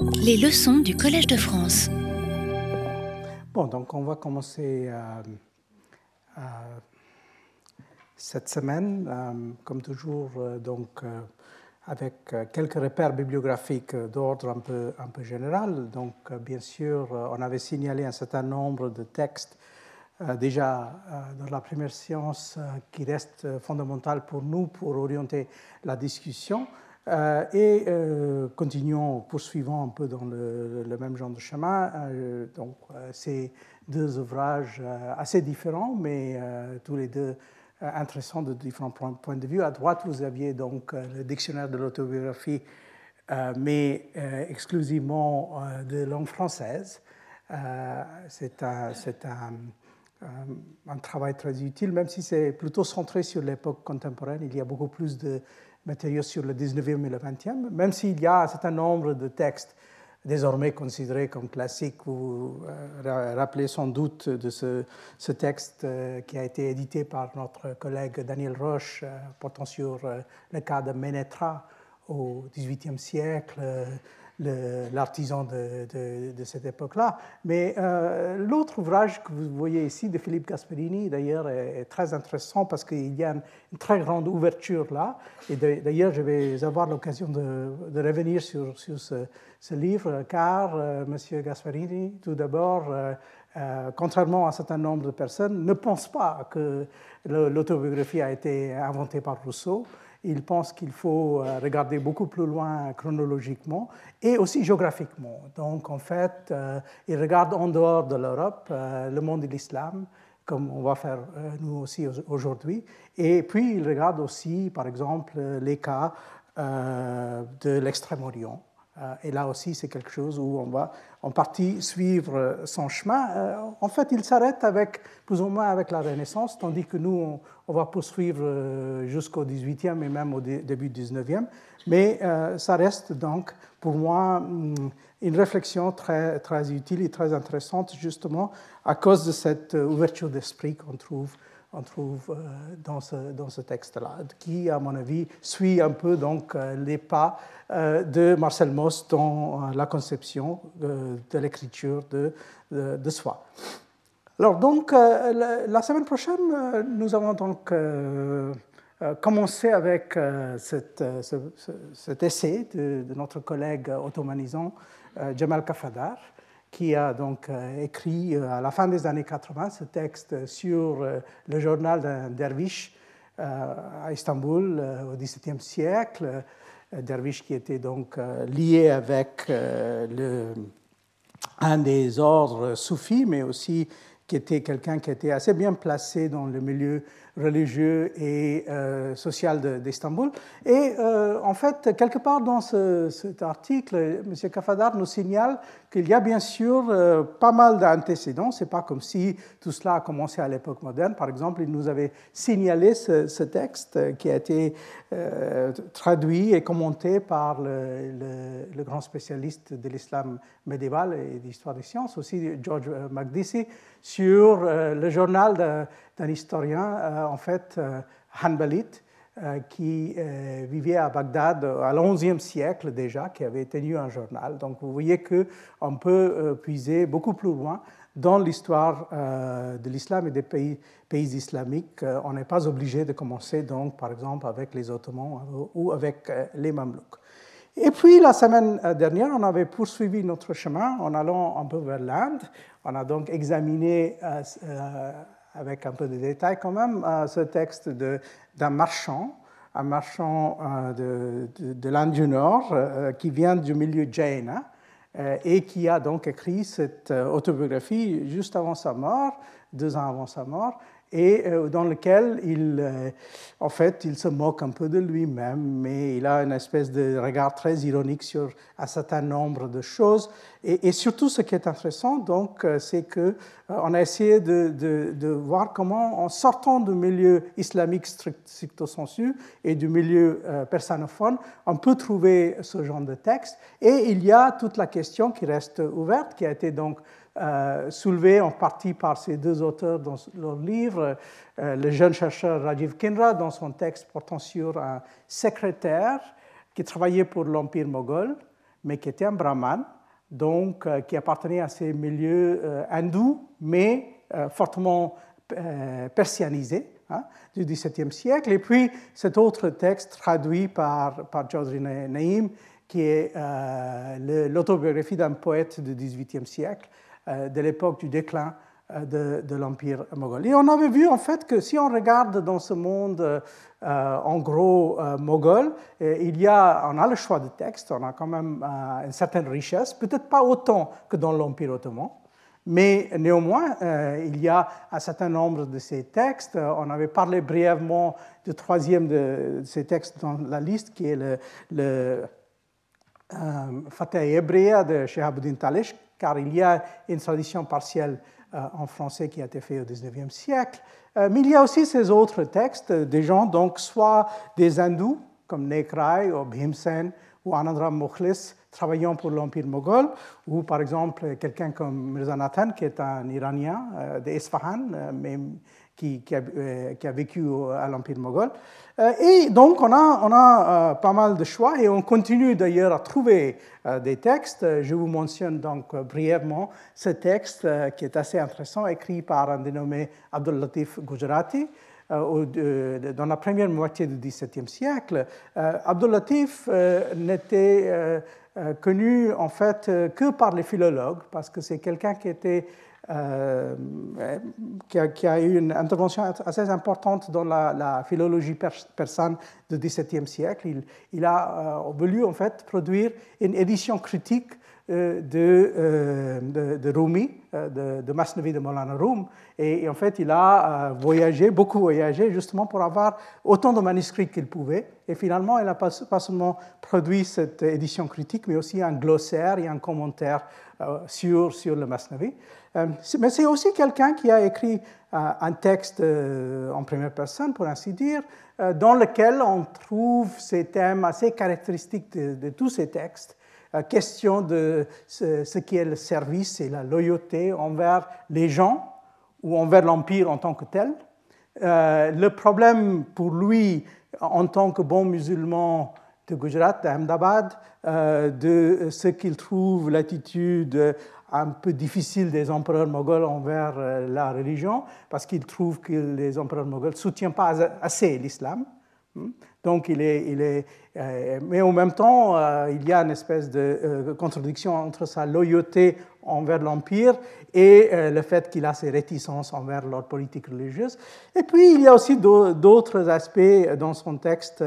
Les leçons du Collège de France. Bon, donc on va commencer euh, euh, cette semaine, euh, comme toujours, donc avec quelques repères bibliographiques d'ordre un peu, un peu général. Donc, bien sûr, on avait signalé un certain nombre de textes déjà dans la première science qui restent fondamentales pour nous pour orienter la discussion. Euh, et euh, continuons, poursuivons un peu dans le, même genre de chemin. Euh, donc, c'est deux ouvrages assez différents, mais tous les deux intéressants de différents points de vue. À droite, vous aviez donc le dictionnaire de l'autobiographie, mais exclusivement de langue française. c'est un, travail très utile, même si c'est plutôt centré sur l'époque contemporaine. Il y a beaucoup plus de matériaux sur le 19e et le 20e, même s'il y a un certain nombre de textes désormais considérés comme classiques. Vous euh, rappelez sans doute de ce, texte euh, qui a été édité par notre collègue Daniel Roche, euh, portant sur le cas de Ménétra au XVIIIe siècle, l'artisan de, cette époque-là. Mais euh, l'autre ouvrage que vous voyez ici de Philippe Gasperini, d'ailleurs, est, très intéressant parce qu'il y a une, très grande ouverture là. Et d'ailleurs, je vais avoir l'occasion de, revenir sur, ce, livre, car euh, M. Gasperini, tout d'abord, euh, contrairement à un certain nombre de personnes, ne pense pas que l'autobiographie a été inventée par Rousseau. Il pense qu'il faut euh, regarder beaucoup plus loin chronologiquement et aussi géographiquement. Donc, en fait, euh, il regarde en dehors de l'Europe euh, le monde de l'islam, comme on va faire nous aussi aujourd'hui. Et puis, il regarde aussi, par exemple, les cas de l'Extrême-Orient. Et là aussi, c'est quelque chose où on va en partie suivre son chemin. En fait, il s'arrête avec, plus ou moins avec la Renaissance, tandis que nous, on va poursuivre euh, jusqu'au 18e et même au début du 19e. Mais euh, ça reste donc pour moi mm, une réflexion très, très utile et très intéressante justement à cause de cette euh, ouverture d'esprit qu'on trouve, on trouve dans ce, dans ce texte-là, qui, à mon avis, suit un peu donc les pas de Marcel Mauss dans la conception de l'écriture de, soi. Alors donc, euh, la, semaine prochaine, euh, nous allons donc euh, commencer avec cet, essai de, notre collègue ottomanisant Jamal Kafadar, qui a donc écrit à la fin des années 80 ce texte sur le journal d'un derviche à Istanbul au XVIIe siècle, derviche qui était donc lié avec un des ordres soufis, mais aussi qui était quelqu'un qui était assez bien placé dans le milieu religieux et euh, social d'Istanbul. et euh, en fait, quelque part dans cet article, M. Kafadar nous signale qu'il y a bien sûr euh, pas mal d'antécédents. Ce n'est pas comme si tout cela a commencé à l'époque moderne. Par exemple, il nous avait signalé ce, texte qui a été traduit et commenté par le, grand spécialiste de l'islam médiéval et d'histoire des sciences, aussi George Magdisi, sur le journal d'un historien, euh, en fait, euh, Hanbalite, euh, qui vivait à Bagdad à l'XIe siècle déjà, qui avait tenu un journal. Donc vous voyez qu'on peut puiser beaucoup plus loin dans l'histoire de l'islam et des pays, pays islamiques. On n'est pas obligé de commencer donc par exemple avec les Ottomans ou avec les Mamelouks. Et puis la semaine dernière, on avait poursuivi notre chemin en allant un peu vers l'Inde. On a donc examiné avec un peu de détails quand même, euh, ce texte d'un marchand, un marchand euh, de, de, l'Inde du Nord euh, qui vient du milieu Jaina et qui a donc écrit cette autobiographie juste avant sa mort, deux ans avant sa mort, et euh, dans lequel il, euh, en fait, il se moque un peu de lui-même, mais il a une espèce de regard très ironique sur un certain nombre de choses. Et, surtout, ce qui est intéressant, donc, euh, c'est que on a essayé de, de, voir comment, en sortant du milieu islamique stricto sensu et du milieu persanophone, on peut trouver ce genre de texte. Et il y a toute la question qui reste ouverte, qui a été donc euh, soulevé en partie par ces deux auteurs dans leur livre, euh, le jeune chercheur Rajiv Kinra dans son texte portant sur un secrétaire qui travaillait pour l'Empire moghol, mais qui était un brahman, donc qui appartenait à ces milieux hindous, mais fortement persianisés hein, du XVIIe siècle. Et puis cet autre texte traduit par, par Chaudhry Naïm, qui est l'autobiographie d'un poète du XVIIIe siècle, de l'époque du déclin de, de l'Empire moghol. Et on avait vu en fait que si on regarde dans ce monde euh, en gros euh, moghol, il y a, on a le choix de textes, on a quand même euh, une certaine richesse, peut-être pas autant que dans l'Empire ottoman, mais néanmoins, il y a un certain nombre de ces textes. On avait parlé brièvement du troisième de, ces textes dans la liste, qui est le, le Fateh Hebrea de Shehabuddin Talish, car il y a une tradition partielle euh, en français qui a été fait au XIXe siècle. Euh, mais il y a aussi ces autres textes des gens, donc soit des hindous comme Nekrai ou Bhimsen ou Anandram Mukhlis travaillant pour l'Empire moghol, ou par exemple quelqu'un comme Mirza Nathan qui est un Iranien euh, d'Esfahan, mais qui, euh, qui, a, vécu à l'Empire moghol. Euh, et donc, on a, on a euh, pas mal de choix et on continue d'ailleurs à trouver des textes. Je vous mentionne donc brièvement ce texte qui est assez intéressant, écrit par un dénommé Abdul Latif Gujarati dans la première moitié du XVIIe siècle. Abdul Latif n'était connu en fait que par les philologues, parce que c'est quelqu'un qui était euh, qui, a, eu une intervention assez importante dans la, philologie persane du XVIIe siècle. Il, a euh, voulu en fait produire une édition critique euh, de, de, Rumi, de, de Masnavi de Molana Rum. Et, en fait, il a voyagé, beaucoup voyagé, justement pour avoir autant de manuscrits qu'il pouvait. Et finalement, il n'a pas, pas, seulement produit cette édition critique, mais aussi un glossaire et un commentaire sur, sur le Masnavi. Euh, mais c'est aussi quelqu'un qui a écrit euh, un texte euh, en première personne, pour ainsi dire, dans lequel on trouve ces thèmes assez caractéristiques de, tous ces textes. Question de ce, qui est le service et la loyauté envers les gens ou envers l'Empire en tant que tel. le problème pour lui, en tant que bon musulman de Gujarat, d'Ahmedabad, de ce qu'il trouve l'attitude un peu difficile des empereurs moghols envers euh, la religion, parce qu'ils trouvent que les empereurs moghols ne soutiennent pas assez l'islam. Hmm. Donc, il est, il est euh, mais en même temps, euh, il y a une espèce de contradiction entre sa loyauté envers l'Empire et le fait qu'il a ses réticences envers leur politique religieuse. Et puis, il y a aussi d'autres aspects dans son texte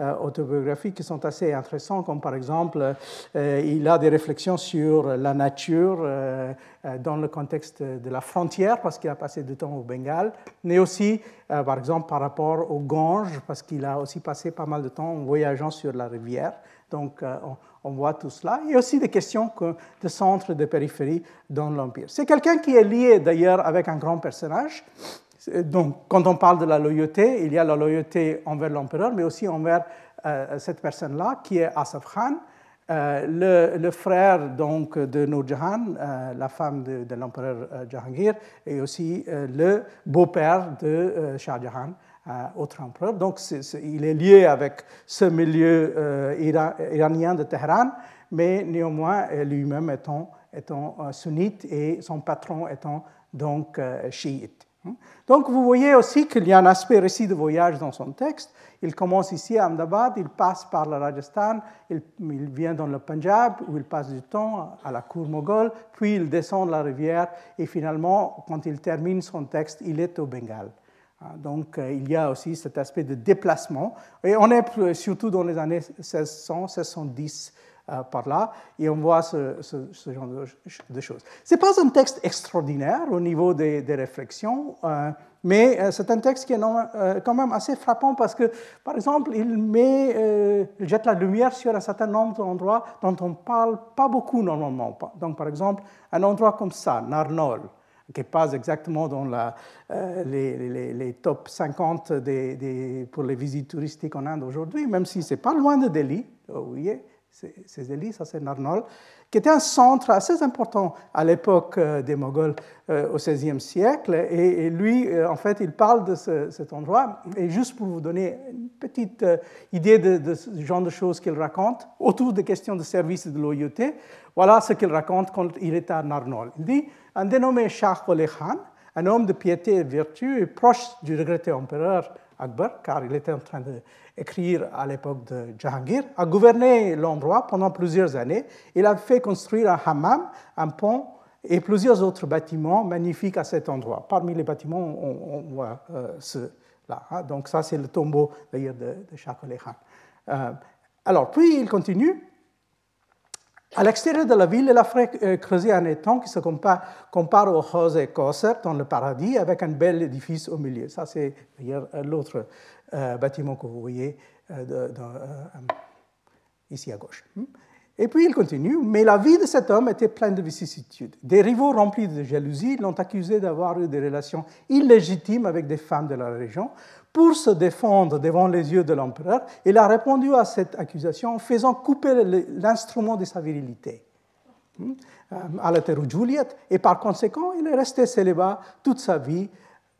euh, autobiographiques qui sont assez intéressants, comme par exemple, euh, il a des réflexions sur la nature euh, dans le contexte de la frontière, parce qu'il a passé du temps au Bengale, mais aussi, par exemple, par rapport au Gange, parce qu'il a aussi passé pas mal de temps en voyageant sur la rivière. Donc, on, voit tout cela. Il y a aussi des questions de centre et de périphérie dans l'Empire. C'est quelqu'un qui est lié d'ailleurs avec un grand personnage donc, quand on parle de la loyauté, il y a la loyauté envers l'empereur, mais aussi envers euh, cette personne-là, qui est Asaf Khan, euh, le, frère donc, de Noor Jahan, euh, la femme de, l'empereur Jahangir, et aussi le beau-père de Shah Jahan, autre empereur. Donc, il est lié avec ce milieu iranien de Téhéran, mais néanmoins, lui-même étant, étant sunnite et son patron étant donc chiite. Hein? Donc vous voyez aussi qu'il y a un aspect récit de voyage dans son texte. Il commence ici à Ahmedabad, il passe par le Rajasthan, il, vient dans le Punjab où il passe du temps à la cour moghole, puis il descend la rivière et finalement, quand il termine son texte, il est au Bengale. Hein? Donc euh, il y a aussi cet aspect de déplacement. Et on est surtout dans les années 1600, 1610 euh, par là, et on voit ce, genre de, choses. Ce n'est pas un texte extraordinaire au niveau des, réflexions, euh, mais c'est un texte qui est quand même assez frappant parce que, par exemple, il, met, il jette la lumière sur un certain nombre d'endroits dont on ne parle pas beaucoup normalement. Donc, par exemple, un endroit comme ça, Narnol, qui n'est pas exactement dans la, les, top 50 des, des, pour les visites touristiques en Inde aujourd'hui, même si ce n'est pas loin de Delhi, vous voyez, ces élites, ça c'est Narnol, qui était un centre assez important à l'époque euh, des Moghols au XVIe siècle. Et, lui, en fait, il parle de cet endroit. Et juste pour vous donner une petite idée de, ce genre de choses qu'il raconte, autour des questions de service et de loyauté, voilà ce qu'il raconte quand il est à Narnol. Il dit, un dénommé Shah Khan, un homme de piété et de vertu, proche du regretté empereur Akbar, car il était en train d'écrire à l'époque de Jahangir, a gouverné l'endroit pendant plusieurs années. Il a fait construire un hammam, un pont et plusieurs autres bâtiments magnifiques à cet endroit. Parmi les bâtiments, on, voit euh, ceux-là. Hein. Donc ça, c'est le tombeau d'ailleurs de, de Shah Khan. Euh, alors, puis il continue. À l'extérieur de la ville, il a euh, creuser un étang qui se compare, au Hose et dans le paradis avec un bel édifice au milieu. Ça, c'est d'ailleurs l'autre euh, bâtiment que vous voyez euh, ici à gauche. Et puis il continue, mais la vie de cet homme était pleine de vicissitudes. Des rivaux remplis de jalousie l'ont accusé d'avoir eu des relations illégitimes avec des femmes de la région, pour se défendre devant les yeux de l'empereur, il a répondu à cette accusation en faisant couper l'instrument de sa virilité hmm, euh, à la terre Juliette, et par conséquent, il est resté célibat toute sa vie,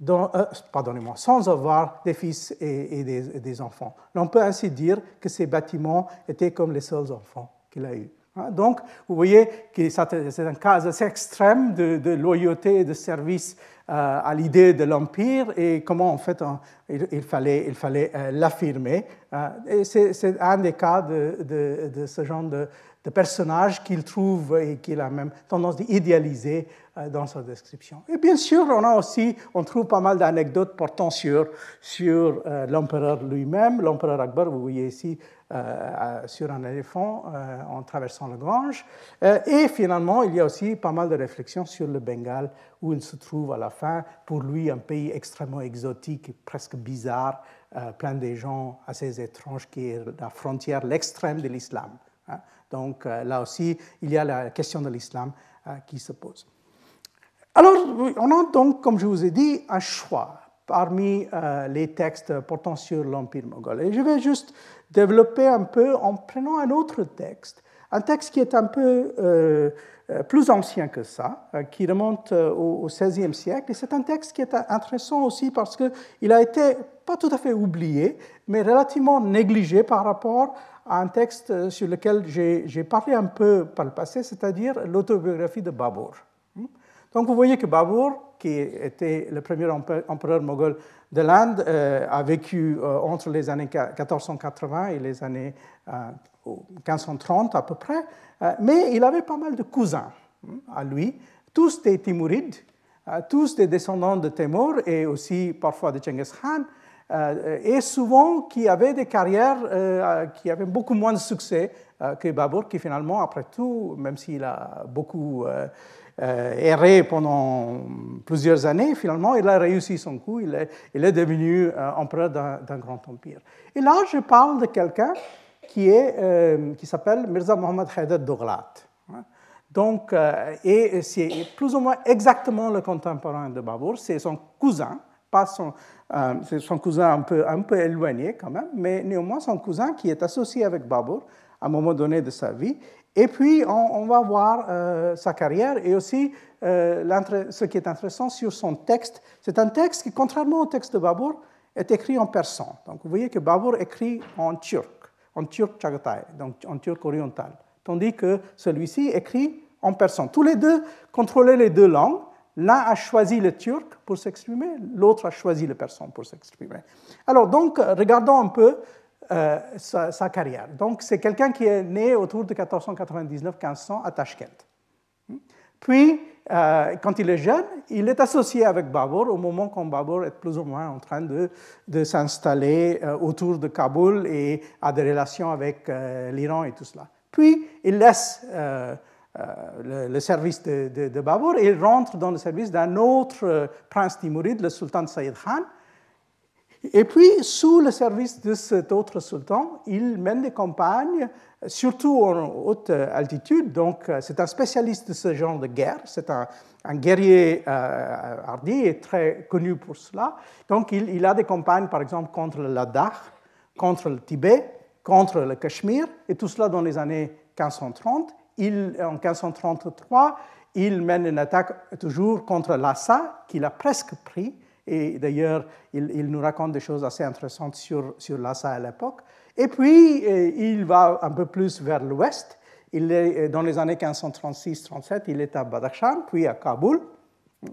euh, pardonnez-moi, sans avoir des fils et, des, enfants. On peut ainsi dire que ces bâtiments étaient comme les seuls enfants qu'il a eus. Hein. Donc, vous voyez que c'est un cas assez extrême de, de loyauté et de service euh, à l'idée de l'Empire et comment en fait il, fallait, il fallait euh, l'affirmer. Euh, c'est un des cas de, ce genre de, de personnage qu'il trouve et qu'il a même tendance d'idéaliser dans sa description. Et bien sûr, on a aussi, on trouve pas mal d'anecdotes portant sur, sur l'empereur lui-même. L'empereur Akbar, vous voyez ici, euh, sur un éléphant euh, en traversant le Gange. Euh, et finalement, il y a aussi pas mal de réflexions sur le Bengale, où il se trouve à la fin, pour lui, un pays extrêmement exotique, presque bizarre, plein de gens assez étranges, qui est la frontière, l'extrême de l'islam. Hein. Donc là aussi, il y a la question de l'islam qui se pose. Alors, on a donc, comme je vous ai dit, un choix parmi les textes portant sur l'Empire moghol. Et je vais juste développer un peu en prenant un autre texte, un texte qui est un peu euh, euh, plus ancien que ça, euh, qui remonte au XVIe siècle. Et c'est un texte qui est intéressant aussi parce qu'il a été pas tout à fait oublié, mais relativement négligé par rapport à un texte sur lequel j'ai parlé un peu par le passé, c'est-à-dire l'autobiographie de Babur. Hmm? Donc vous voyez que Babur, qui était le premier empereur moghol de l'Inde a vécu entre les années 1480 et les années 1530 euh, à peu près, mais il avait pas mal de cousins hein, à lui, tous des Timurides, tous des descendants de Temur et aussi parfois de Genghis Khan, et souvent qui avaient des carrières qui avaient beaucoup moins de succès que Babur, qui finalement, après tout, même s'il a beaucoup euh, erré pendant plusieurs années, finalement, il a réussi son coup, il est, devenu euh, empereur d'un grand empire. Et là, je parle de quelqu'un euh, qui s'appelle Mirza Mohammad Haider. Hein. Donc, et c'est plus ou moins exactement le contemporain de Babur, c'est son cousin, pas son, c'est son cousin un peu, un peu éloigné quand même, mais néanmoins son cousin qui est associé avec Babur à un moment donné de sa vie et puis, on, va voir euh, sa carrière et aussi euh, ce qui est intéressant sur son texte. C'est un texte qui, contrairement au texte de Babur, est écrit en persan. Donc, vous voyez que Babur écrit en turc, en turc chagatai, donc en turc oriental, tandis que celui-ci écrit en persan. Tous les deux contrôlaient les deux langues. L'un a choisi le turc pour s'exprimer, l'autre a choisi le persan pour s'exprimer. Alors, donc, regardons un peu euh, sa, carrière. Donc, c'est quelqu'un qui est né autour de 1499-1500 à Tashkent. Puis, euh, quand il est jeune, il est associé avec Babur au moment quand Babur est plus ou moins en train de, de s'installer euh, autour de Kaboul et a des relations avec l'Iran et tout cela. Puis, il laisse le, service de, de, Babur et il rentre dans le service d'un autre prince timuride, le sultan Saïd Khan, et puis, sous le service de cet autre sultan, il mène des campagnes, surtout en haute altitude. Donc, c'est un spécialiste de ce genre de guerre. C'est un, guerrier euh, hardi et très connu pour cela. Donc, il, a des campagnes, par exemple, contre le Ladakh, contre le Tibet, contre le Cachemire, et tout cela dans les années 1530. Il, en 1533, il mène une attaque toujours contre Lhasa, qu'il a presque pris, et d'ailleurs, il, nous raconte des choses assez intéressantes sur, sur Lhasa à l'époque. Et puis, euh, il va un peu plus vers l'ouest. Il est, euh, dans les années 1536-37, il est à Badakhshan, puis à Kaboul.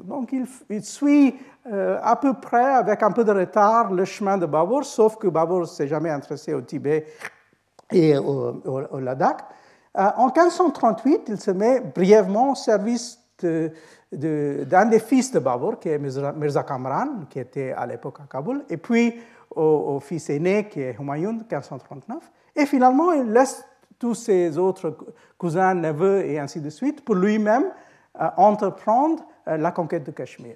Donc, il, suit euh, à peu près, avec un peu de retard, le chemin de Babur, sauf que Babur ne s'est jamais intéressé au Tibet et au, Ladakh. en 1538, il se met brièvement au service d'un des fils de Babur, qui est Mirza Kamran, qui était à l'époque à Kaboul, et puis au, fils aîné, qui est Humayun, 1539. Et finalement, il laisse tous ses autres cousins, neveux et ainsi de suite pour lui-même euh, entreprendre euh, la conquête de Cachemire.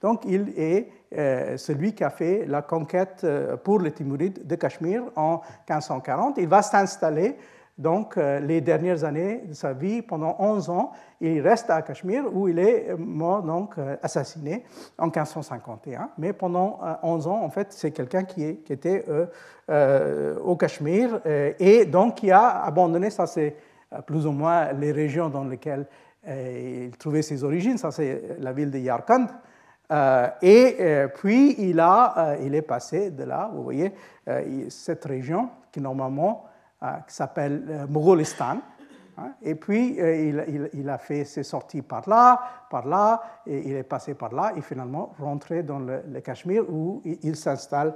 Donc, il est euh, celui qui a fait la conquête pour les Timurides de Cachemire en 1540. Il va s'installer donc euh, les dernières années de sa vie, pendant 11 ans, il reste à Cachemire où il est mort, donc euh, assassiné en 1551. Mais pendant 11 euh, ans, en fait, c'est quelqu'un qui, était au Cachemire et donc qui a abandonné, ça c'est plus ou moins les régions dans lesquelles il trouvait ses origines, ça c'est la ville de Yarkand. et puis il, a, il est passé de là, vous voyez, cette région qui normalement qui s'appelle euh, Mogolistan. Hein. Et puis, euh, il, a fait ses sorties par là, par là, et il est passé par là, et finalement rentré dans le, Cachemire où il, s'installe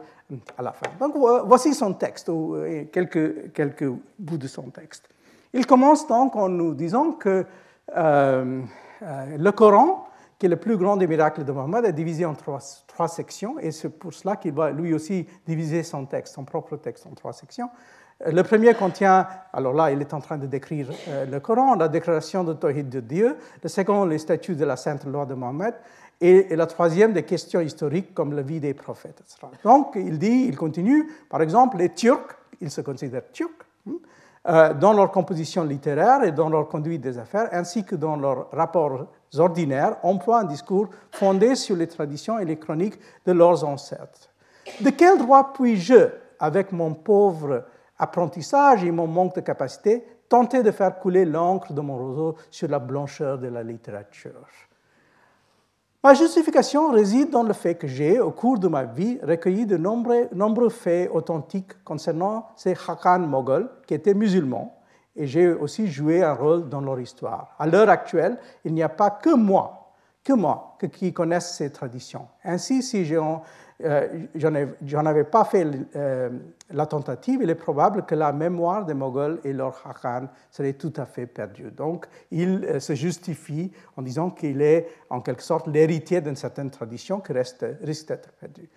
à la fin. Donc, voici son texte, ou quelques, quelques bouts de son texte. Il commence donc en nous disant que le Coran, qui est le plus grand des miracles de Mohammed, est divisé en trois, trois sections, et c'est pour cela qu'il va lui aussi diviser son texte, son propre texte en trois sections. Le premier contient, alors là, il est en train de décrire euh, le Coran, la déclaration de de Dieu. Le second, les statuts de la Sainte Loi de Mohammed. Et, la troisième, des questions historiques comme la vie des prophètes, etc. Donc, il dit, il continue, par exemple, les Turcs, ils se considèrent Turcs, hein, euh, dans leur composition littéraire et dans leur conduite des affaires, ainsi que dans leurs rapports ordinaires, emploient un discours fondé sur les traditions et les chroniques de leurs ancêtres. De quel droit puis-je, avec mon pauvre apprentissage et mon manque de capacité, tenter de faire couler l'encre de mon roseau sur la blancheur de la littérature. Ma justification réside dans le fait que j'ai, au cours de ma vie, recueilli de nombreux, faits authentiques concernant ces Hakan moghols qui étaient musulmans, et j'ai aussi joué un rôle dans leur histoire. À l'heure actuelle, il n'y a pas que moi, que moi, qui connaissent ces traditions. Ainsi, si j'ai euh, j'en avais pas fait euh, la tentative, il est probable que la mémoire des Moghols et leur Hakan serait tout à fait perdue. Donc, il euh, se justifie en disant qu'il est en quelque sorte l'héritier d'une certaine tradition qui reste, risque d'être perdue.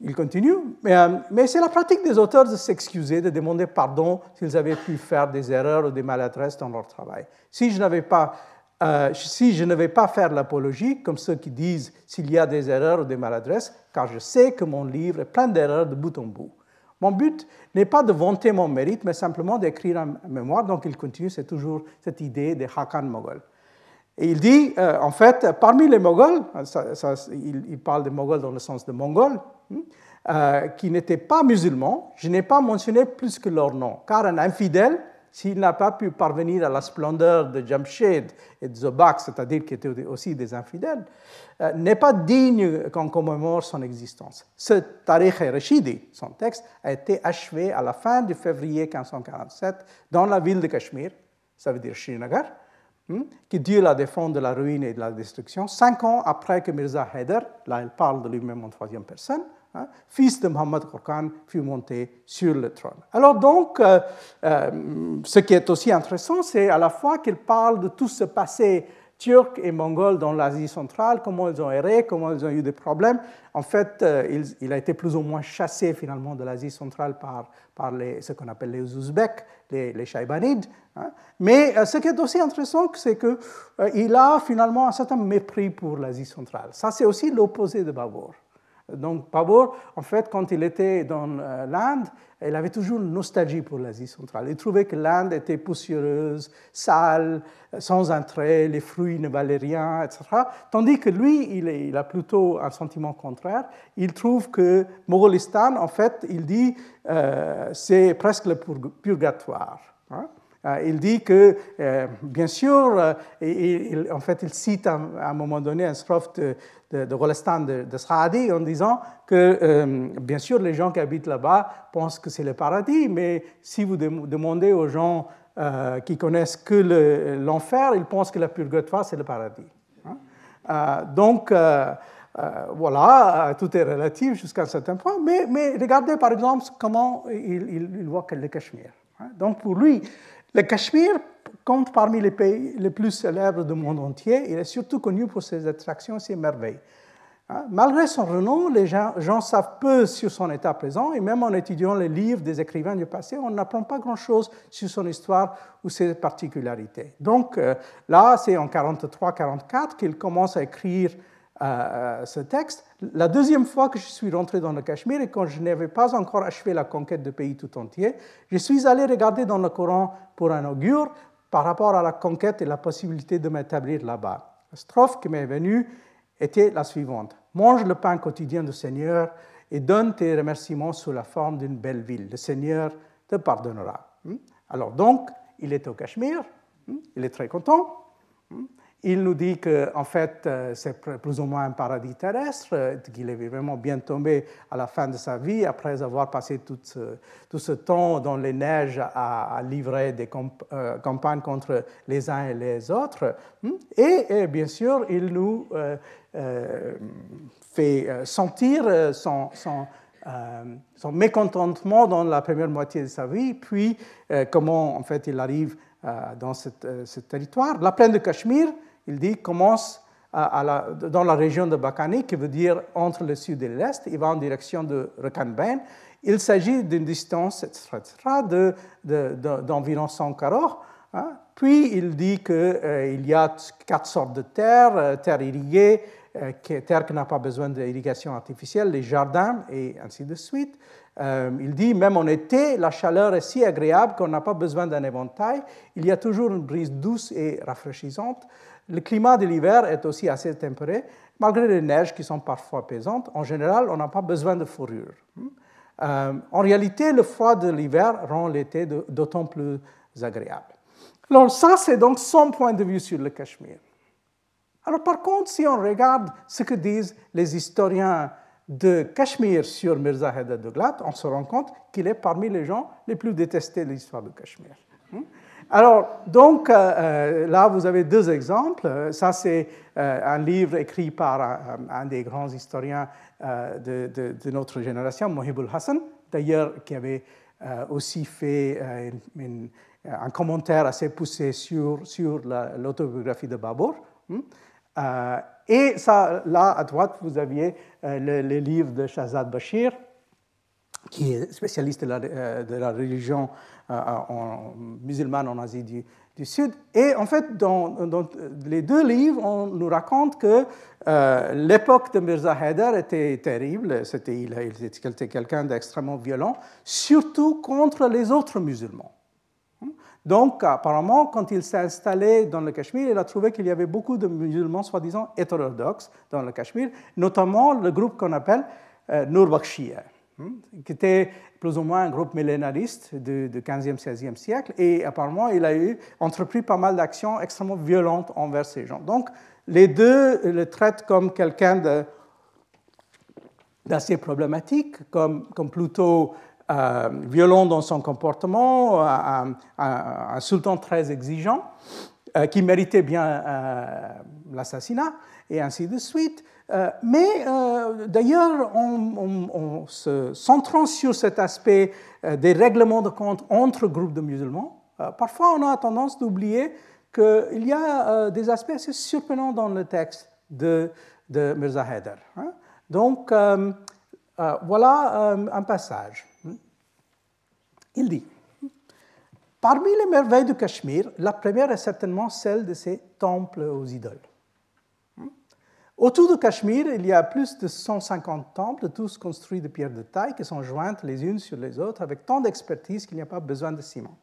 Il continue, mais, mais c'est la pratique des auteurs de s'excuser, de demander pardon s'ils avaient pu faire des erreurs ou des maladresses dans leur travail. Si je n'avais pas euh, si je ne vais pas faire l'apologie, comme ceux qui disent s'il y a des erreurs ou des maladresses, car je sais que mon livre est plein d'erreurs de bout en bout. Mon but n'est pas de vanter mon mérite, mais simplement d'écrire un mémoire. Donc il continue, c'est toujours cette idée des Hakan Moghol. Et il dit, euh, en fait, parmi les Moghols, il, parle des Moghols dans le sens de Mongol, hein, euh, qui n'étaient pas musulmans, je n'ai pas mentionné plus que leur nom, car un infidèle s'il n'a pas pu parvenir à la splendeur de Jamshed et de Zobak, c'est-à-dire qui étaient aussi des infidèles, euh, n'est pas digne qu'on commémore son existence. Ce Tariq Rashidi, son texte, a été achevé à la fin du février 1547 dans la ville de Cachemire, ça veut dire Srinagar, hmm, qui Dieu la défend de la ruine et de la destruction, cinq ans après que Mirza Haider, là il parle de lui-même en troisième personne, Hein, fils de Mohammed Khorkan, fut monté sur le trône. Alors donc, euh, euh, ce qui est aussi intéressant, c'est à la fois qu'il parle de tout ce passé turc et mongol dans l'Asie centrale, comment ils ont erré, comment ils ont eu des problèmes. En fait, euh, il, a été plus ou moins chassé finalement de l'Asie centrale par, par ce qu'on appelle les Ouzbeks, les, les Shaybanides. Hein. Mais ce qui est aussi intéressant, c'est qu'il a finalement un certain mépris pour l'Asie centrale. Ça, c'est aussi l'opposé de Babur. Donc Babur, en fait, quand il était dans l'Inde, il avait toujours une nostalgie pour l'Asie centrale. Il trouvait que l'Inde était poussiéreuse, sale, sans entrée, les fruits ne valaient rien, etc. Tandis que lui, il, a plutôt un sentiment contraire. Il trouve que Mogolistan, en fait, il dit, euh, c'est presque le purgatoire. Euh, il dit que, euh, bien sûr, en fait, il cite à, un moment donné un strophe de, de, de de, Saadi en disant que, euh, bien sûr, les gens qui habitent là-bas pensent que c'est le paradis, mais si vous demandez aux gens euh, qui connaissent que l'enfer, ils pensent que la purgatoire, c'est le paradis. Hein. Euh, donc, voilà, tout est relatif jusqu'à un certain point, mais, regardez par exemple comment il, voit le Cachemire. Hein. Donc, pour lui, le Cachemire compte parmi les pays les plus célèbres du monde entier. Il est surtout connu pour ses attractions et ses merveilles. Hein, malgré son renom, les gens, savent peu sur son état présent, et même en étudiant les livres des écrivains du passé, on n'apprend pas grand-chose sur son histoire ou ses particularités. Donc euh, là, c'est en 43-44 qu'il commence à écrire ce texte. La deuxième fois que je suis rentré dans le Cachemire et quand je n'avais pas encore achevé la conquête du pays tout entier, je suis allé regarder dans le Coran pour un augure par rapport à la conquête et la possibilité de m'établir là-bas. La strophe qui m'est venue était la suivante. Mange le pain quotidien du Seigneur et donne tes remerciements sous la forme d'une belle ville. Le Seigneur te pardonnera. Hmm? Alors donc, il est au Cachemire, hmm? il est très content. Il nous dit que en fait, euh, c'est plus ou moins un paradis terrestre, euh, qu'il est vraiment bien tombé à la fin de sa vie, après avoir passé tout ce, tout ce temps dans les neiges à, livrer des euh, campagnes contre les uns et les autres. Hmm? Et, bien sûr, il nous fait sentir son, mécontentement dans la première moitié de sa vie, puis comment en fait il arrive dans ce territoire. La plaine de Cachemire, il dit, commence dans la région de Bakani, qui veut dire entre le sud et l'est, il va en direction de Rekanben. Il s'agit d'une distance d'environ 100 carreaux. Hein. Puis il dit qu'il euh, y a quatre sortes de terres, euh, terre irriguée, euh, terre qui n'a pas besoin d'irrigation artificielle, les jardins et ainsi de suite. Il dit même en été, la chaleur est si agréable qu'on n'a pas besoin d'un éventail. Il y a toujours une brise douce et rafraîchissante. Le climat de l'hiver est aussi assez tempéré, malgré les neiges qui sont parfois pesantes. En général, on n'a pas besoin de fourrure. Euh, en réalité, le froid de l'hiver rend l'été d'autant plus agréable. Alors ça, c'est donc son point de vue sur le Cachemire. Alors par contre, si on regarde ce que disent les historiens de Cachemire sur Mirza Haider Duglat, on se rend compte qu'il est parmi les gens les plus détestés de l'histoire du Cachemire. Alors, donc, euh, euh, là, vous avez deux exemples. Ça, c'est euh, un livre écrit par un, des grands historiens de, notre génération, Mohibul Hassan, d'ailleurs, qui avait aussi fait un commentaire assez poussé sur, sur l'autobiographie de Babur. Hmm? et ça, là, à droite, vous aviez le, livre de Shahzad Bashir, qui est spécialiste de la, la religion euh, musulmane en Asie du, Sud. Et en fait, dans, les deux livres, on nous raconte que euh, l'époque de Mirza Haider était terrible. C'était, il, était quelqu'un d'extrêmement violent, surtout contre les autres musulmans. Donc, apparemment, quand il s'est installé dans le Cachemire, il a trouvé qu'il y avait beaucoup de musulmans soi-disant hétérodoxes dans le Cachemire, notamment le groupe qu'on appelle euh, Hmm? qui était plus ou moins un groupe millénariste du, 15e, 16e siècle, et apparemment il a eu entrepris pas mal d'actions extrêmement violentes envers ces gens. Donc les deux le traitent comme quelqu'un d'assez problématique, comme, comme plutôt euh, violent dans son comportement, un, sultan très exigeant, euh, qui méritait bien euh, l'assassinat, et ainsi de suite. Euh, mais d'ailleurs, en, se centrant sur cet aspect des règlements de compte entre groupes de musulmans, parfois on a tendance d'oublier qu'il y a des aspects assez surprenants dans le texte de, de Mirza Haider. Hein. Donc, voilà un passage. Il dit Parmi les merveilles du Cachemire, la première est certainement celle de ces temples aux idoles. Autour de Cachemire, il y a plus de 150 temples, tous construits de pierres de taille, qui sont jointes les unes sur les autres avec tant d'expertise qu'il n'y a pas besoin de ciment.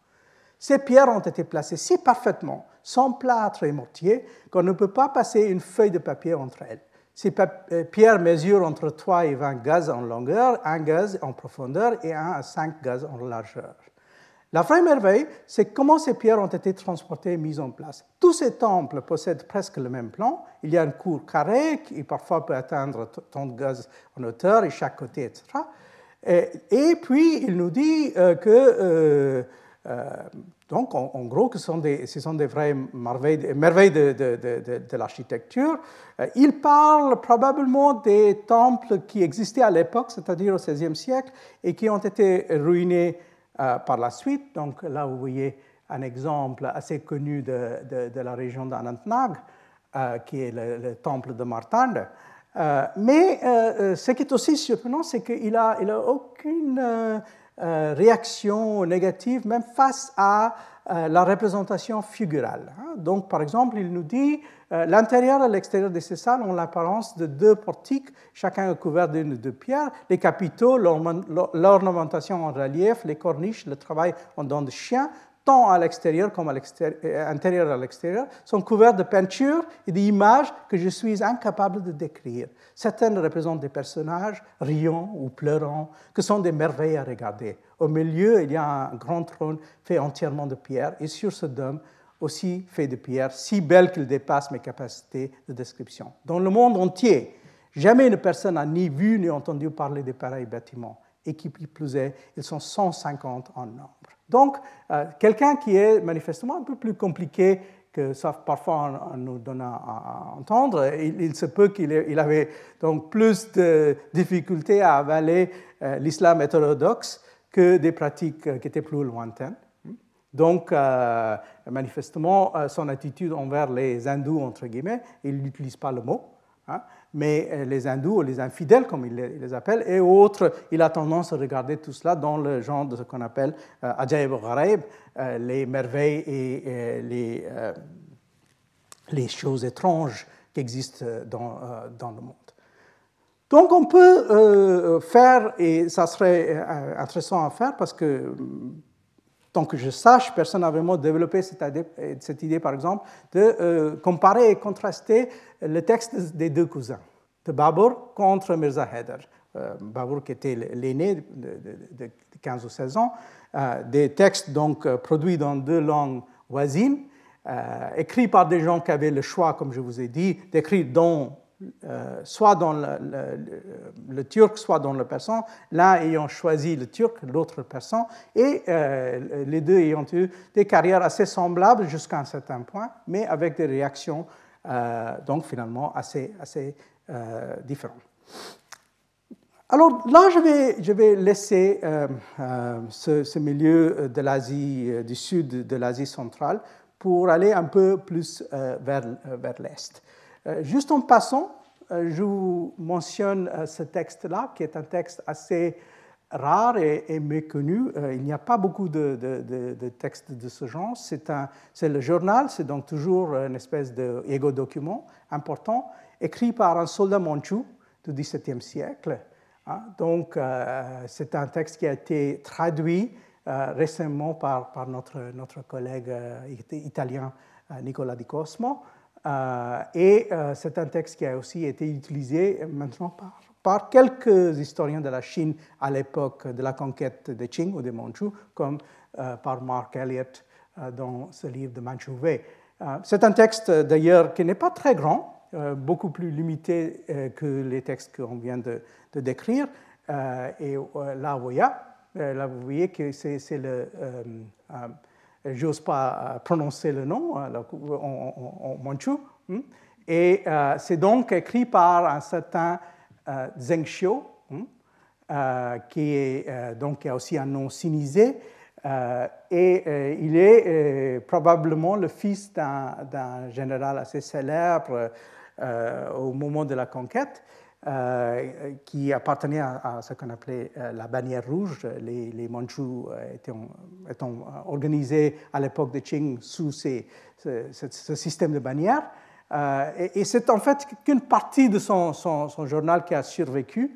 Ces pierres ont été placées si parfaitement, sans plâtre et mortier, qu'on ne peut pas passer une feuille de papier entre elles. Ces euh, pierres mesurent entre 3 et 20 gaz en longueur, 1 gaz en profondeur et 1 à 5 gaz en largeur. La vraie merveille, c'est comment ces pierres ont été transportées et mises en place. Tous ces temples possèdent presque le même plan. Il y a une cour carrée qui parfois peut atteindre tant de gaz en hauteur et chaque côté, etc. Et, puis, il nous dit euh, que, euh, donc, en, gros, ce sont des, vraies merveilles, de, l'architecture. il parle probablement des temples qui existaient à l'époque, c'est-à-dire au XVIe siècle, et qui ont été ruinés euh, par la suite. Donc là, vous voyez un exemple assez connu de, la région d'Anantnag, euh, qui est le, temple de Martande. Euh, mais ce qui est aussi surprenant, c'est qu'il n'a a aucune réaction négative, même face à la représentation figurale. Hein. Donc, par exemple, il nous dit euh, l'intérieur et l'extérieur de ces salles ont l'apparence de deux portiques, chacun couvert d'une de pierres. Les capitaux, l'ornementation en relief, les corniches, le travail en dents de chien, tant à l'extérieur comme à l'intérieur euh, à l'extérieur, sont couverts de peintures et d'images que je suis incapable de décrire. Certaines représentent des personnages riant ou pleurant, que sont des merveilles à regarder. Au milieu, il y a un grand trône fait entièrement de pierre, et sur ce dôme, aussi fait de pierre, si belle qu'il dépasse mes capacités de description. Dans le monde entier, jamais une personne n'a ni vu ni entendu parler de pareils bâtiments. Et qui plus est, ils sont 150 en nombre. Donc, euh, quelqu'un qui est manifestement un peu plus compliqué que ça parfois on, nous donne à, entendre, il, se peut qu'il avait donc plus de difficultés à avaler euh, l'islam hétérodoxe que des pratiques euh, qui étaient plus lointaines. Donc, manifestement, son attitude envers les hindous, entre guillemets, il n'utilise pas le mot, hein, mais euh, les hindous, ou les infidèles, comme il les appelle, et autres, il a tendance à regarder tout cela dans le genre de ce qu'on appelle euh, Ajaib Gharib, les merveilles et, les, les, choses étranges qui existent dans le monde. Donc on peut faire, et ça serait intéressant à faire parce que tant que je sache, personne n'a vraiment développé cette idée, par exemple, de euh, comparer et contraster le texte des deux cousins, de Babur contre Mirza Haider. Euh, Babur qui était l'aîné de, 15 ou 16 ans, euh, des textes donc produits dans deux langues voisines, écrits par des gens qui avaient le choix, comme je vous ai dit, d'écrire dans euh, soit dans le, turc, soit dans le persan, l'un ayant choisi le turc, l'autre le persan, et euh, les deux ayant eu des carrières assez semblables jusqu'à un certain point, mais avec des réactions euh, donc finalement assez, assez différentes. Alors là, je vais, je vais laisser ce, ce, milieu de l'Asie du sud, de l'Asie centrale, pour aller un peu plus vers, vers l'Est. Euh, juste en passant, euh, je vous mentionne euh, ce texte-là, qui est un texte assez rare et, méconnu. il n'y a pas beaucoup de, textes de ce genre. C'est le journal, c'est donc toujours une espèce d'égo-document important, écrit par un soldat manchou du XVIIe siècle. Hein. Donc, c'est un texte qui a été traduit récemment par, par notre, notre collègue italien Nicola Di Cosmo. Euh, et euh, c'est un texte qui a aussi été utilisé maintenant par, quelques historiens de la Chine à l'époque de la conquête des Qing ou des Mandchous, comme euh, par Mark Elliott dans ce livre de Manchu c'est un texte d'ailleurs qui n'est pas très grand, beaucoup plus limité que les textes qu'on vient de, de décrire. et là, vous voyez, là, vous voyez que c'est le j'ose pas euh, prononcer le nom euh, en, manchou. Hein. Et euh, c'est donc écrit par un certain Zheng Xiu, hein, qui, est, donc, qui a aussi un nom sinisé. et il est probablement le fils d'un général assez célèbre au moment de la conquête. Euh, qui appartenait à, ce qu'on appelait euh, la bannière rouge. Les, les euh, étant organisés à l'époque de Qing sous ce, système de bannières. et, c'est en fait qu'une partie de son, journal qui a survécu.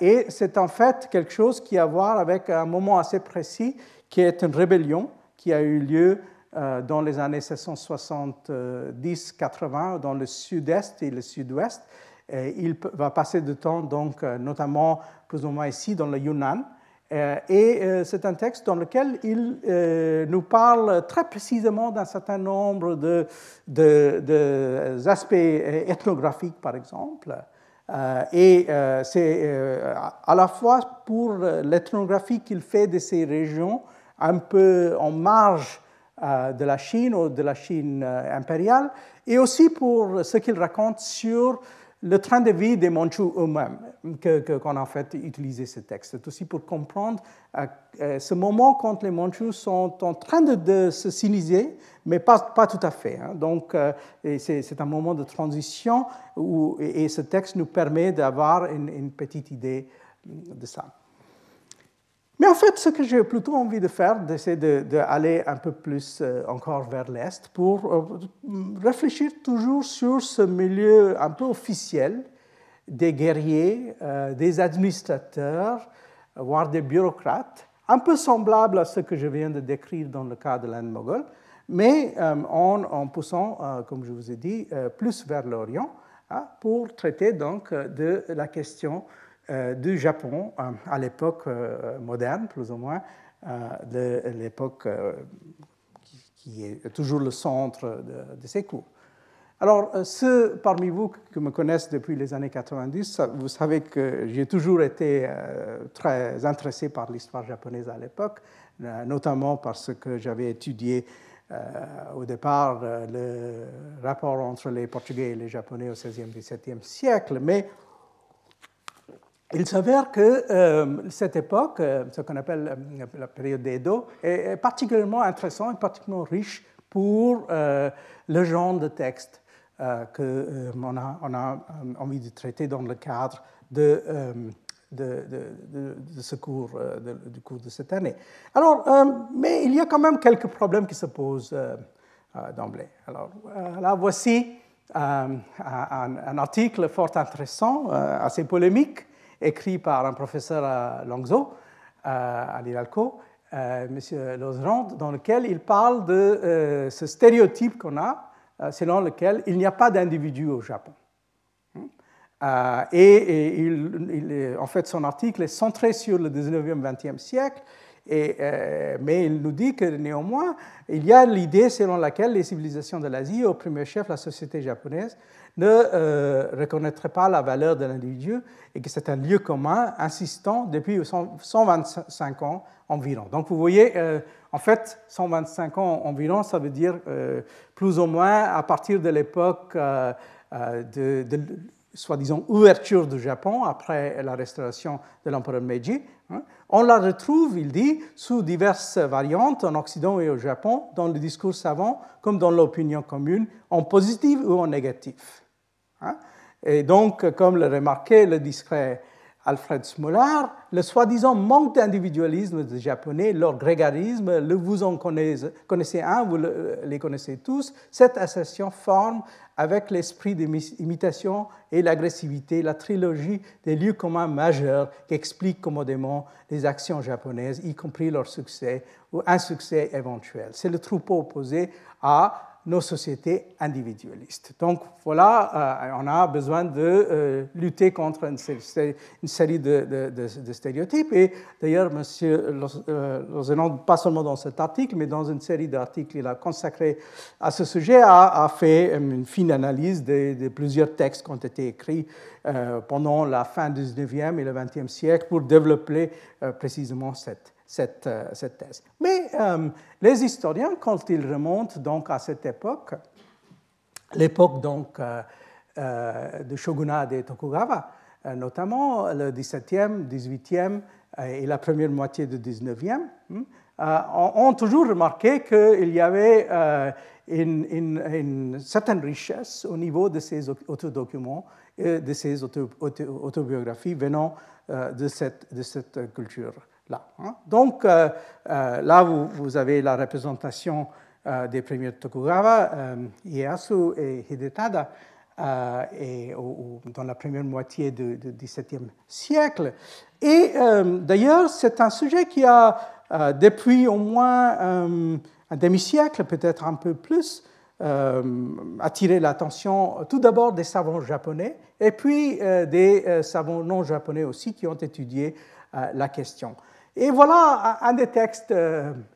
et c'est en fait quelque chose qui a à voir avec un moment assez précis qui est une rébellion qui a eu lieu dans les années 1770-80 dans le sud-est et le sud-ouest. Il va passer du temps, donc, notamment plus ou moins ici, dans le Yunnan. Euh, et euh, c'est un texte dans lequel il euh, nous parle très précisément d'un certain nombre d'aspects de, ethnographiques, par exemple. et c'est à la fois pour l'ethnographie qu'il fait de ces régions un peu en marge de la Chine ou de la Chine impériale, et aussi pour ce qu'il raconte sur le train de vie des Mandchous eux-mêmes qu'on a en fait utilisé ce texte. C'est aussi pour comprendre euh, euh, ce moment quand les Mandchous sont en train de, se siniser, mais pas, pas tout à fait. Hein. Donc, euh, c'est un moment de transition où, et ce texte nous permet d'avoir une, une petite idée de ça. Mais en fait, ce que j'ai plutôt envie de faire, c'est d'aller un peu plus euh, encore vers l'Est pour euh, réfléchir toujours sur ce milieu un peu officiel des guerriers, euh, des administrateurs, voire des bureaucrates, un peu semblable à ce que je viens de décrire dans le cas de l'Inde moghole, mais en, en, poussant, comme je vous ai dit, plus vers l'Orient, hein, pour traiter donc de la question du Japon euh, à l'époque euh, moderne, plus ou moins, de l'époque qui, est toujours le centre de, ces cours. Alors, ceux parmi vous qui me connaissent depuis les années 90, vous savez que j'ai toujours été très intéressé par l'histoire japonaise à l'époque, notamment parce que j'avais étudié au départ le rapport entre les Portugais et les Japonais au XVIe, XVIIe siècle, mais il s'avère que euh, cette époque, euh, ce qu'on appelle euh, la période d'Edo, est, particulièrement intéressante et particulièrement riche pour le genre de texte qu'on a, on a envie de traiter dans le cadre de, ce cours, du cours de cette année. Alors, mais il y a quand même quelques problèmes qui se posent d'emblée. Alors, là, voici un, article fort intéressant, assez polémique, écrit par un professeur à Langzhou, à l'IRALCO, euh, M. Lozrand, dans lequel il parle de euh, ce stéréotype qu'on a, euh, selon lequel il n'y a pas d'individu au Japon. et, il, en fait, son article est centré sur le 19e, 20e siècle, et, mais il nous dit que néanmoins, il y a l'idée selon laquelle les civilisations de l'Asie, au premier chef la société japonaise, ne euh, reconnaîtrait pas la valeur de l'individu et que c'est un lieu commun insistant depuis 125 ans environ. Donc vous voyez, euh, en fait, 125 ans environ, ça veut dire euh, plus ou moins à partir de l'époque de, soi-disant ouverture du Japon après la restauration de l'empereur Meiji. Hein. On la retrouve, il dit, sous diverses variantes en Occident et au Japon, dans le discours savant comme dans l'opinion commune, en positif ou en négatif. Hein. Et donc, comme le remarquait le discret Alfred Smolar, le soi-disant manque d'individualisme des Japonais, leur grégarisme, le vous en connaissez, un, vous les connaissez tous, cette assertion forme avec l'esprit d'imitation et l'agressivité la trilogie des lieux communs majeurs qui expliquent commodément les actions japonaises, y compris leur succès ou insuccès éventuel. C'est le troupeau opposé à nos sociétés individualistes. Donc voilà, euh, on a besoin de euh, lutter contre une, série de, stéréotypes. Et d'ailleurs, M. Lozenon, pas seulement dans cet article, mais dans une série d'articles qu'il a consacrés à ce sujet, a, fait une fine analyse de, plusieurs textes qui ont été écrits euh, pendant la fin du 19e et le 20e siècle pour développer précisément cette cette, euh, cette thèse. Mais euh, les historiens, quand ils remontent donc à cette époque, l'époque donc euh, du shogunat de Tokugawa, notamment le 17e, 18e et la première moitié du 19e, hein, ont toujours remarqué qu'il y avait une, certaine richesse au niveau de ces autodocuments et de ces autobiographies venant de cette culture là. Hein. Donc euh, euh, là, vous, avez la représentation des premiers Tokugawa, Ieyasu et Hidetada, et, dans la première moitié du, XVIIe siècle. Et d'ailleurs, c'est un sujet qui a, depuis au moins un demi-siècle, peut-être un peu plus, euh, attiré l'attention tout d'abord des savants japonais et puis euh, des euh, savants non japonais aussi qui ont étudié la question. Et voilà un des textes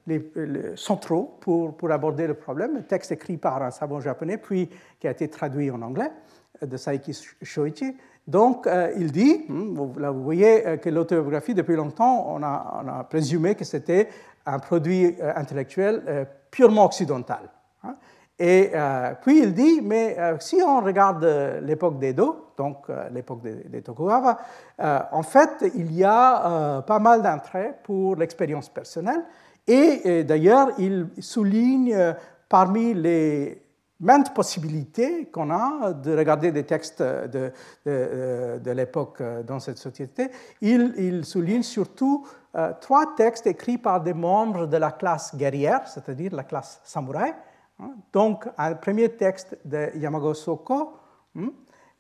les, centraux pour, pour, aborder le problème, un texte écrit par un savant japonais, puis qui a été traduit en anglais, de Saiki Shoichi. Donc, il dit, hmm, là vous voyez que l'autobiographie, depuis longtemps, on a, on a présumé que c'était un produit intellectuel purement occidental. Hein. Et euh, puis il dit, mais euh, si on regarde l'époque d'Edo, donc euh, l'époque des, Tokugawa, en fait, il y a pas mal d'intérêt pour l'expérience personnelle. Et, d'ailleurs, il souligne parmi les maintes possibilités qu'on a de regarder des textes de, de, l'époque dans cette société, il, souligne surtout trois textes écrits par des membres de la classe guerrière, c'est-à-dire la classe samouraï? Donc, un premier texte de Yamago Soko, hein?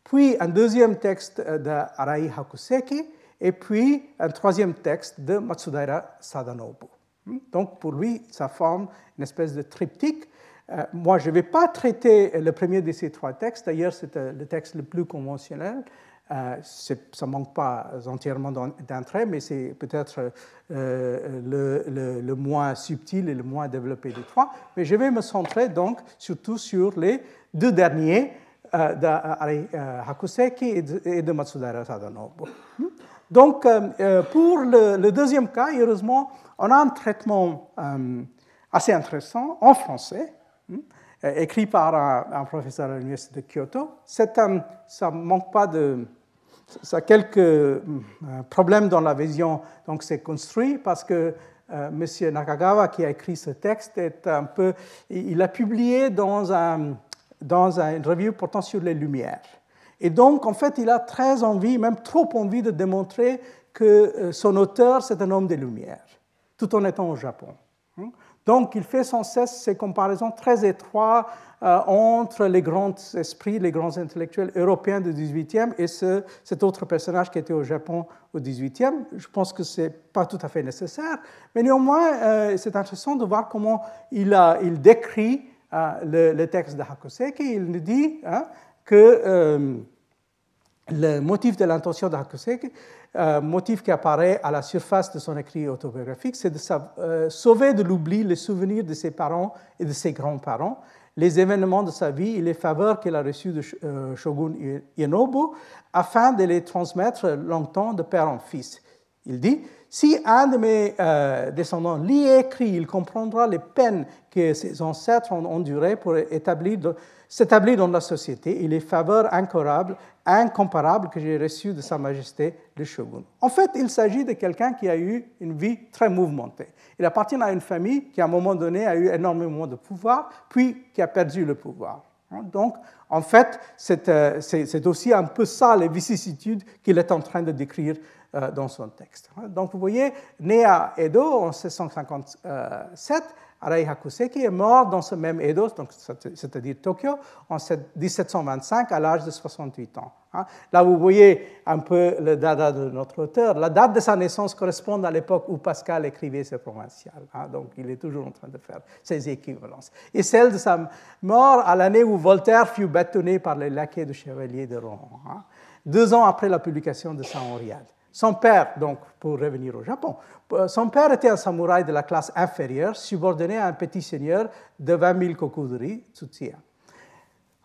puis un deuxième texte de Arai Hakuseki, et puis un troisième texte de Matsudaira Sadanobu. Hein? Donc, pour lui, ça forme une espèce de triptyque. Euh, moi, je ne vais pas traiter le premier de ces trois textes, d'ailleurs, c'est euh, le texte le plus conventionnel. Euh, ça ne manque pas entièrement d'intérêt, mais c'est peut-être euh, le, moins subtil et le moins développé des trois. Mais je vais me centrer donc surtout sur les deux derniers euh, euh, Hakuseki et de, et de Matsudaira Sadanobu. Donc, pour le, deuxième cas, heureusement, on a un traitement assez intéressant en français, hmm? écrit par un, professeur à l'Université de Kyoto. ça ne manque pas de, ça a quelques euh, problèmes dans la vision, donc c'est construit parce que euh, M. Nakagawa, qui a écrit ce texte, est un peu, il a publié dans, un, dans une revue portant sur les Lumières. Et donc, en fait, il a très envie, même trop envie, de démontrer que euh, son auteur, c'est un homme des Lumières, tout en étant au Japon. Donc, il fait sans cesse ces comparaisons très étroites euh, entre les grands esprits, les grands intellectuels européens du XVIIIe et ce, cet autre personnage qui était au Japon au XVIIIe. Je pense que ce n'est pas tout à fait nécessaire, mais néanmoins, euh, c'est intéressant de voir comment il décrit euh, le, texte de Hakuseki. Il nous dit hein, que le motif de l'intention de Hakuseki, motif qui apparaît à la surface de son écrit autobiographique, c'est de sauver de l'oubli les souvenirs de ses parents et de ses grands-parents les événements de sa vie et les faveurs qu'il a reçues de euh, Shogun Inobu afin de les transmettre longtemps de père en fils. Il dit Si un de mes euh, descendants lit et écrit, il comprendra les peines que ses ancêtres ont endurées pour s'établir dans la société et les faveurs incurables, incomparables que j'ai reçues de Sa Majesté le Shogun. En fait, il s'agit de quelqu'un qui a eu une vie très mouvementée. Il appartient à une famille qui, à un moment donné, a eu énormément de pouvoir, puis qui a perdu le pouvoir. Hein, donc, en fait, euh, c'est aussi un peu ça les vicissitudes qu'il est en train de décrire euh, dans son texte. Hein, donc, vous voyez, né à Edo en 1657, Arai Hakuseki est mort dans ce même Edo, c'est-à-dire Tokyo, en 1725 à l'âge de 68 ans. Hein. Là, vous voyez un peu le dada de notre auteur. La date de sa naissance correspond à l'époque où Pascal écrivait ses provinciales. Hein. Donc, il est toujours en train de faire ses équivalences. Et celle de sa mort à l'année où Voltaire fut bâtonné par les laquais du chevalier de Rohan, hein. deux ans après la publication de Saint-Henriade. Son père, donc, pour revenir au Japon, euh, son père était un samouraï de la classe inférieure, subordonné à un petit seigneur de 20 000 kokudori, Tsuchiya.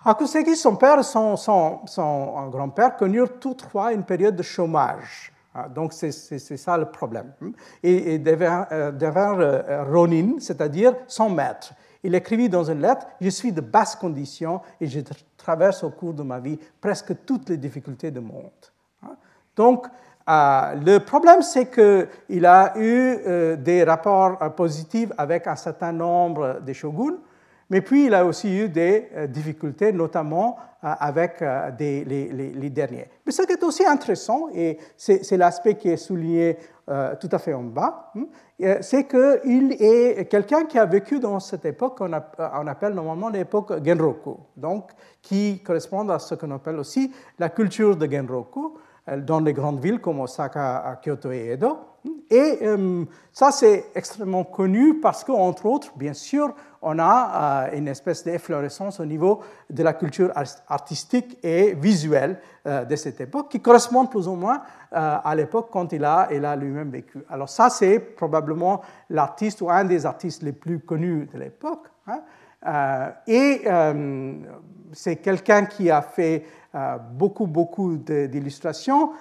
Hakuseki, son père et son, son, grand-père connurent tous trois une période de chômage. Ah, donc, c'est ça le problème. Et, et devinrent, euh, euh, ronin, c'est-à-dire son maître. Il écrivit dans une lettre Je suis de basse condition et je traverse au cours de ma vie presque toutes les difficultés du monde. Ah, donc, euh, le problème, c'est qu'il a eu euh, des rapports euh, positifs avec un certain nombre de shoguns, mais puis il a aussi eu des difficultés, notamment avec les, derniers. Mais ce qui est aussi intéressant, et c'est l'aspect qui est souligné tout à fait en bas, hein, c'est qu'il est quelqu'un qui a vécu dans cette époque qu'on appelle normalement l'époque Genroku, donc qui correspond à ce qu'on appelle aussi la culture de Genroku dans les grandes villes comme Osaka, Kyoto et Edo. Et euh, ça, c'est extrêmement connu parce qu'entre autres, bien sûr, on a euh, une espèce d'efflorescence au niveau de la culture artistique et visuelle euh, de cette époque qui correspond plus ou moins à l'époque quand il a, il a lui-même vécu. Alors ça, c'est probablement l'artiste ou un des artistes les plus connus de l'époque. Hein. et c'est quelqu'un qui a fait beaucoup, beaucoup d'illustrations,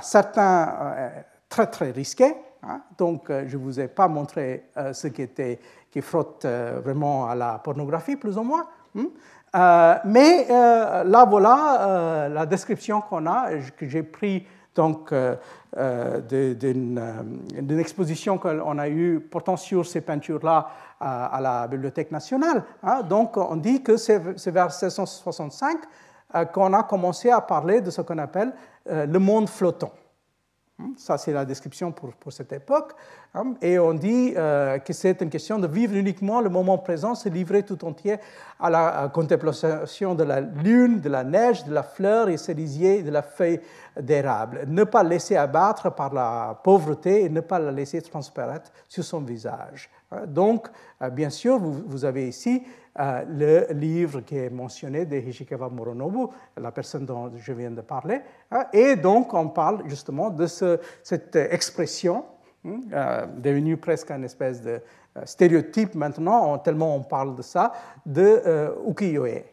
certains très, très risqués. Hein. Donc, euh, je ne vous ai pas montré euh, ce qui, était, qui frotte euh, vraiment à la pornographie, plus ou moins. Hein. mais là, voilà la description qu'on a, que j'ai pris donc d'une exposition qu'on a eue portant sur ces peintures-là à, la Bibliothèque nationale. Hein. Donc, on dit que c'est vers 1665 qu'on a commencé à parler de ce qu'on appelle le monde flottant. Hein, ça, c'est la description pour, pour, cette époque. Hein. Et on dit euh, que c'est une question de vivre uniquement le moment présent, se livrer tout entier à la contemplation de la lune, de la neige, de la fleur et cerisier, de la feuille d'érable. Ne pas laisser abattre par la pauvreté et ne pas la laisser transparaître sur son visage. Hein. Donc, euh, bien sûr, vous, avez ici euh, le livre qui est mentionné de Hishikawa Moronobu, la personne dont je viens de parler. Hein, et donc, on parle justement de cette expression, hein, euh, devenue presque une espèce de euh, stéréotype maintenant, tellement on parle de ça, de ukiyo-e.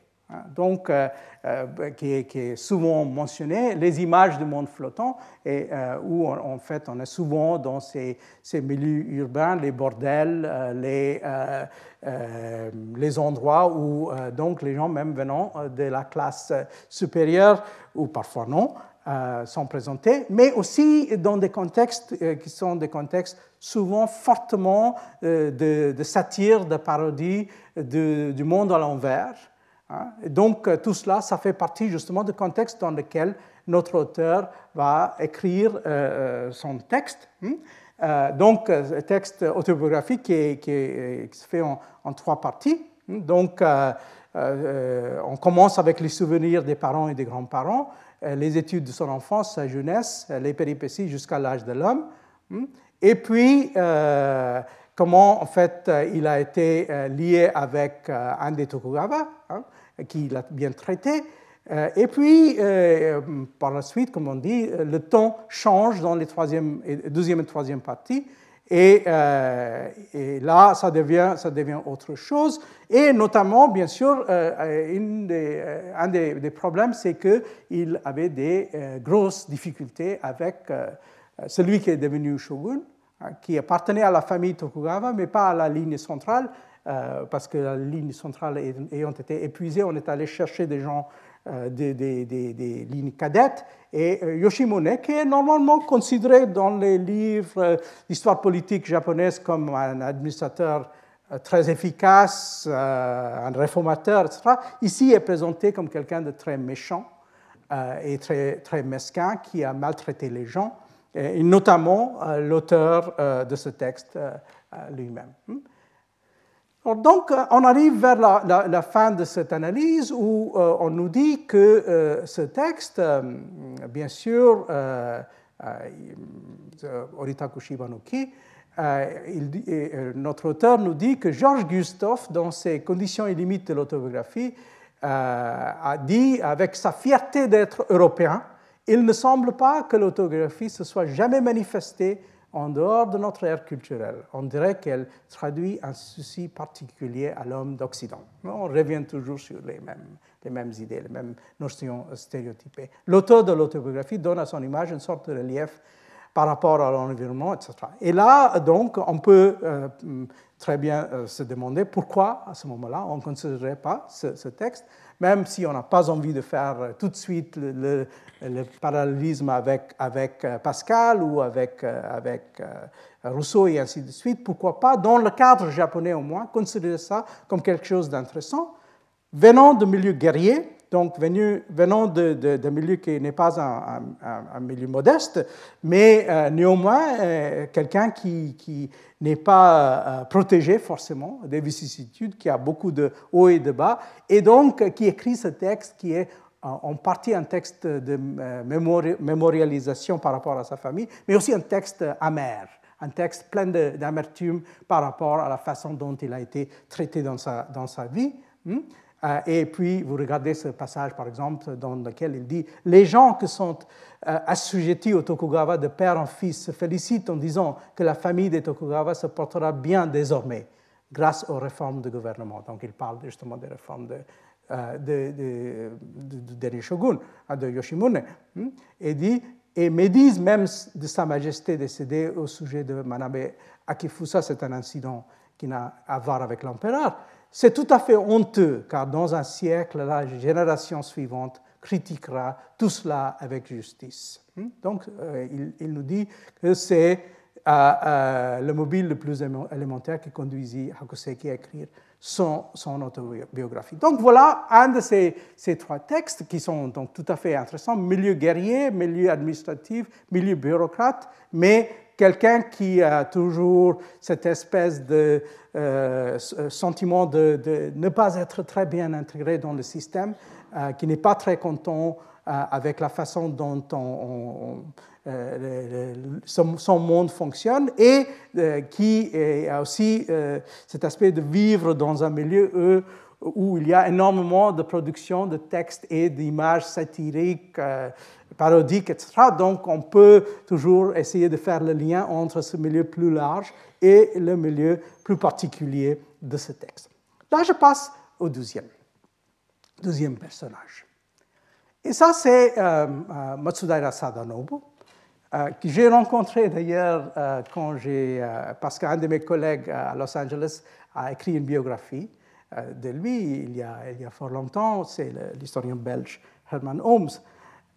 Donc, euh, euh, qui, est, souvent mentionné, les images du monde flottant, euh, où en fait on est souvent dans ces, milieux urbains, les bordels, les, endroits où donc les gens, même venant de la classe supérieure, ou parfois non, sont présentés, mais aussi dans des contextes qui sont des contextes souvent fortement de satire, de parodie du monde à l'envers. Hein? donc euh, tout cela, ça fait partie justement du contexte dans lequel notre auteur va écrire euh, euh, son texte. Hein? donc, un texte autobiographique qui, se fait en, trois parties. Hein? Donc, on commence avec les souvenirs des parents et des grands-parents, les études de son enfance, sa jeunesse, les péripéties jusqu'à l'âge de l'homme. Et puis, comment en fait il a été lié avec un des Tokugawa, qui l'a bien traité. Euh, et puis, euh, par la suite, comme on dit, le ton change dans les deuxième et troisième parties. Et, euh, là, ça devient, autre chose. Et notamment, bien sûr, un des, problèmes, c'est qu'il avait des grosses difficultés avec celui qui est devenu shogun, hein, qui appartenait à la famille Tokugawa, mais pas à la ligne centrale, euh, parce que la ligne centrale ayant été épuisée, on est allé chercher des gens euh, des, lignes cadettes. Et euh, Yoshimune, qui est normalement considéré dans les livres d'histoire politique japonaise comme un administrateur très efficace, un réformateur, etc., ici est présenté comme quelqu'un de très méchant et très, très mesquin qui a maltraité les gens, et notamment l'auteur de ce texte lui-même. Donc, euh, on arrive vers la, fin de cette analyse où euh, on nous dit que euh, ce texte, bien sûr, Oritaku Shibanoki, notre auteur nous dit que Georges Gustave, dans ses conditions et limites de l'autobiographie, a dit avec sa fierté d'être européen, il ne semble pas que l'autobiographie se soit jamais manifestée en dehors de notre ère culturelle. On dirait qu'elle traduit un souci particulier à l'homme d'Occident. On revient toujours sur les mêmes, les mêmes idées, les mêmes notions stéréotypées. L'auteur de l'autobiographie donne à son image une sorte de relief par rapport à l'environnement, etc. Et là, donc, on peut euh, très bien euh, se demander pourquoi, à ce moment-là, on ne considérait pas ce, texte, même si on n'a pas envie de faire euh, tout de suite le, parallélisme avec, avec Pascal ou avec, avec Rousseau et ainsi de suite. Pourquoi pas, dans le cadre japonais au moins, considérer ça comme quelque chose d'intéressant, venant de milieux guerriers, donc venant d'un de, milieu qui n'est pas un, milieu modeste, mais euh, néanmoins euh, quelqu'un qui, qui n'est pas euh, protégé forcément des vicissitudes, qui a beaucoup de hauts et de bas, et donc qui écrit ce texte qui est en partie un texte de mémorialisation par rapport à sa famille, mais aussi un texte amer un texte plein d'amertume par rapport à la façon dont il a été traité dans sa, dans sa vie. Hmm? Euh, et puis, vous regardez ce passage, par exemple, dans lequel il dit Les gens qui sont euh, assujettis au Tokugawa de père en fils se félicitent en disant que la famille des Tokugawa se portera bien désormais grâce aux réformes du gouvernement. Donc, il parle justement des réformes de, euh, de, de, de, shogun, de Yoshimune, hmm? et dit et médisent même de Sa Majesté décédée au sujet de Manabe Akifusa. C'est un incident qui n'a à voir avec l'empereur. C'est tout à fait honteux, car dans un siècle, la génération suivante critiquera tout cela avec justice. Hmm? Donc, euh, il, nous dit que c'est euh, euh, le mobile le plus élémentaire qui conduisit Hakuseki à écrire son, autobiographie. Donc voilà un de ces, ces, trois textes qui sont donc tout à fait intéressants, milieu guerrier, milieu administratif, milieu bureaucrate, mais quelqu'un qui a toujours cette espèce de euh, sentiment de, ne pas être très bien intégré dans le système, euh, qui n'est pas très content euh, avec la façon dont on, on, euh, son, monde fonctionne et euh, qui a aussi euh, cet aspect de vivre dans un milieu où il y a énormément de production de textes et d'images satiriques, parodiques, etc. Donc on peut toujours essayer de faire le lien entre ce milieu plus large et le milieu plus particulier de ce texte. Là, je passe au deuxième, deuxième personnage. Et ça, c'est euh, Matsudaira Sadanobu. Euh, que j'ai rencontré d'ailleurs euh, quand euh, parce qu'un de mes collègues à Los Angeles a écrit une biographie de lui il y, a, il y a fort longtemps, c'est l'historien belge Herman Holmes.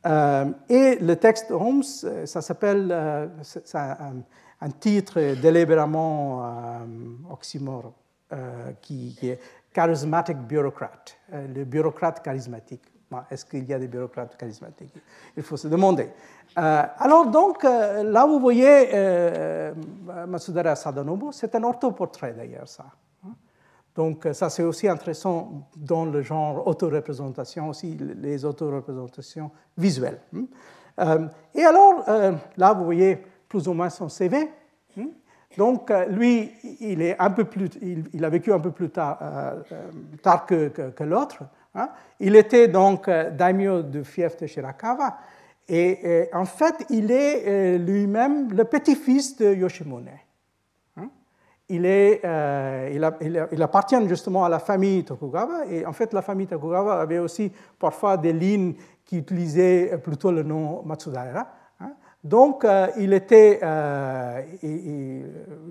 Et le texte Holmes, ça s'appelle, c'est un, un, titre délibérément oxymore, qui, est Charismatic Bureaucrat, le bureaucrate charismatique. Est-ce qu'il y a des bureaucrates charismatiques? Il faut se demander. Euh, alors donc, euh, là vous voyez euh, Masudara Sadanobu, c'est un orthoportrait d'ailleurs ça. Hein. Donc ça c'est aussi intéressant dans le genre autoreprésentation, aussi les autoreprésentations visuelles. Hein. et alors, là vous voyez plus ou moins son CV. Hein. Donc lui, il, a vécu un peu plus tard, que, l'autre. Il était donc daimyo du fief de Shirakawa. Et, en fait, il est euh, lui-même le petit-fils de Yoshimune. Euh, il, appartient justement à la famille Tokugawa, et en fait, la famille Tokugawa avait aussi parfois des lignes qui utilisaient plutôt le nom Matsudaira. Hein. Donc, euh, il était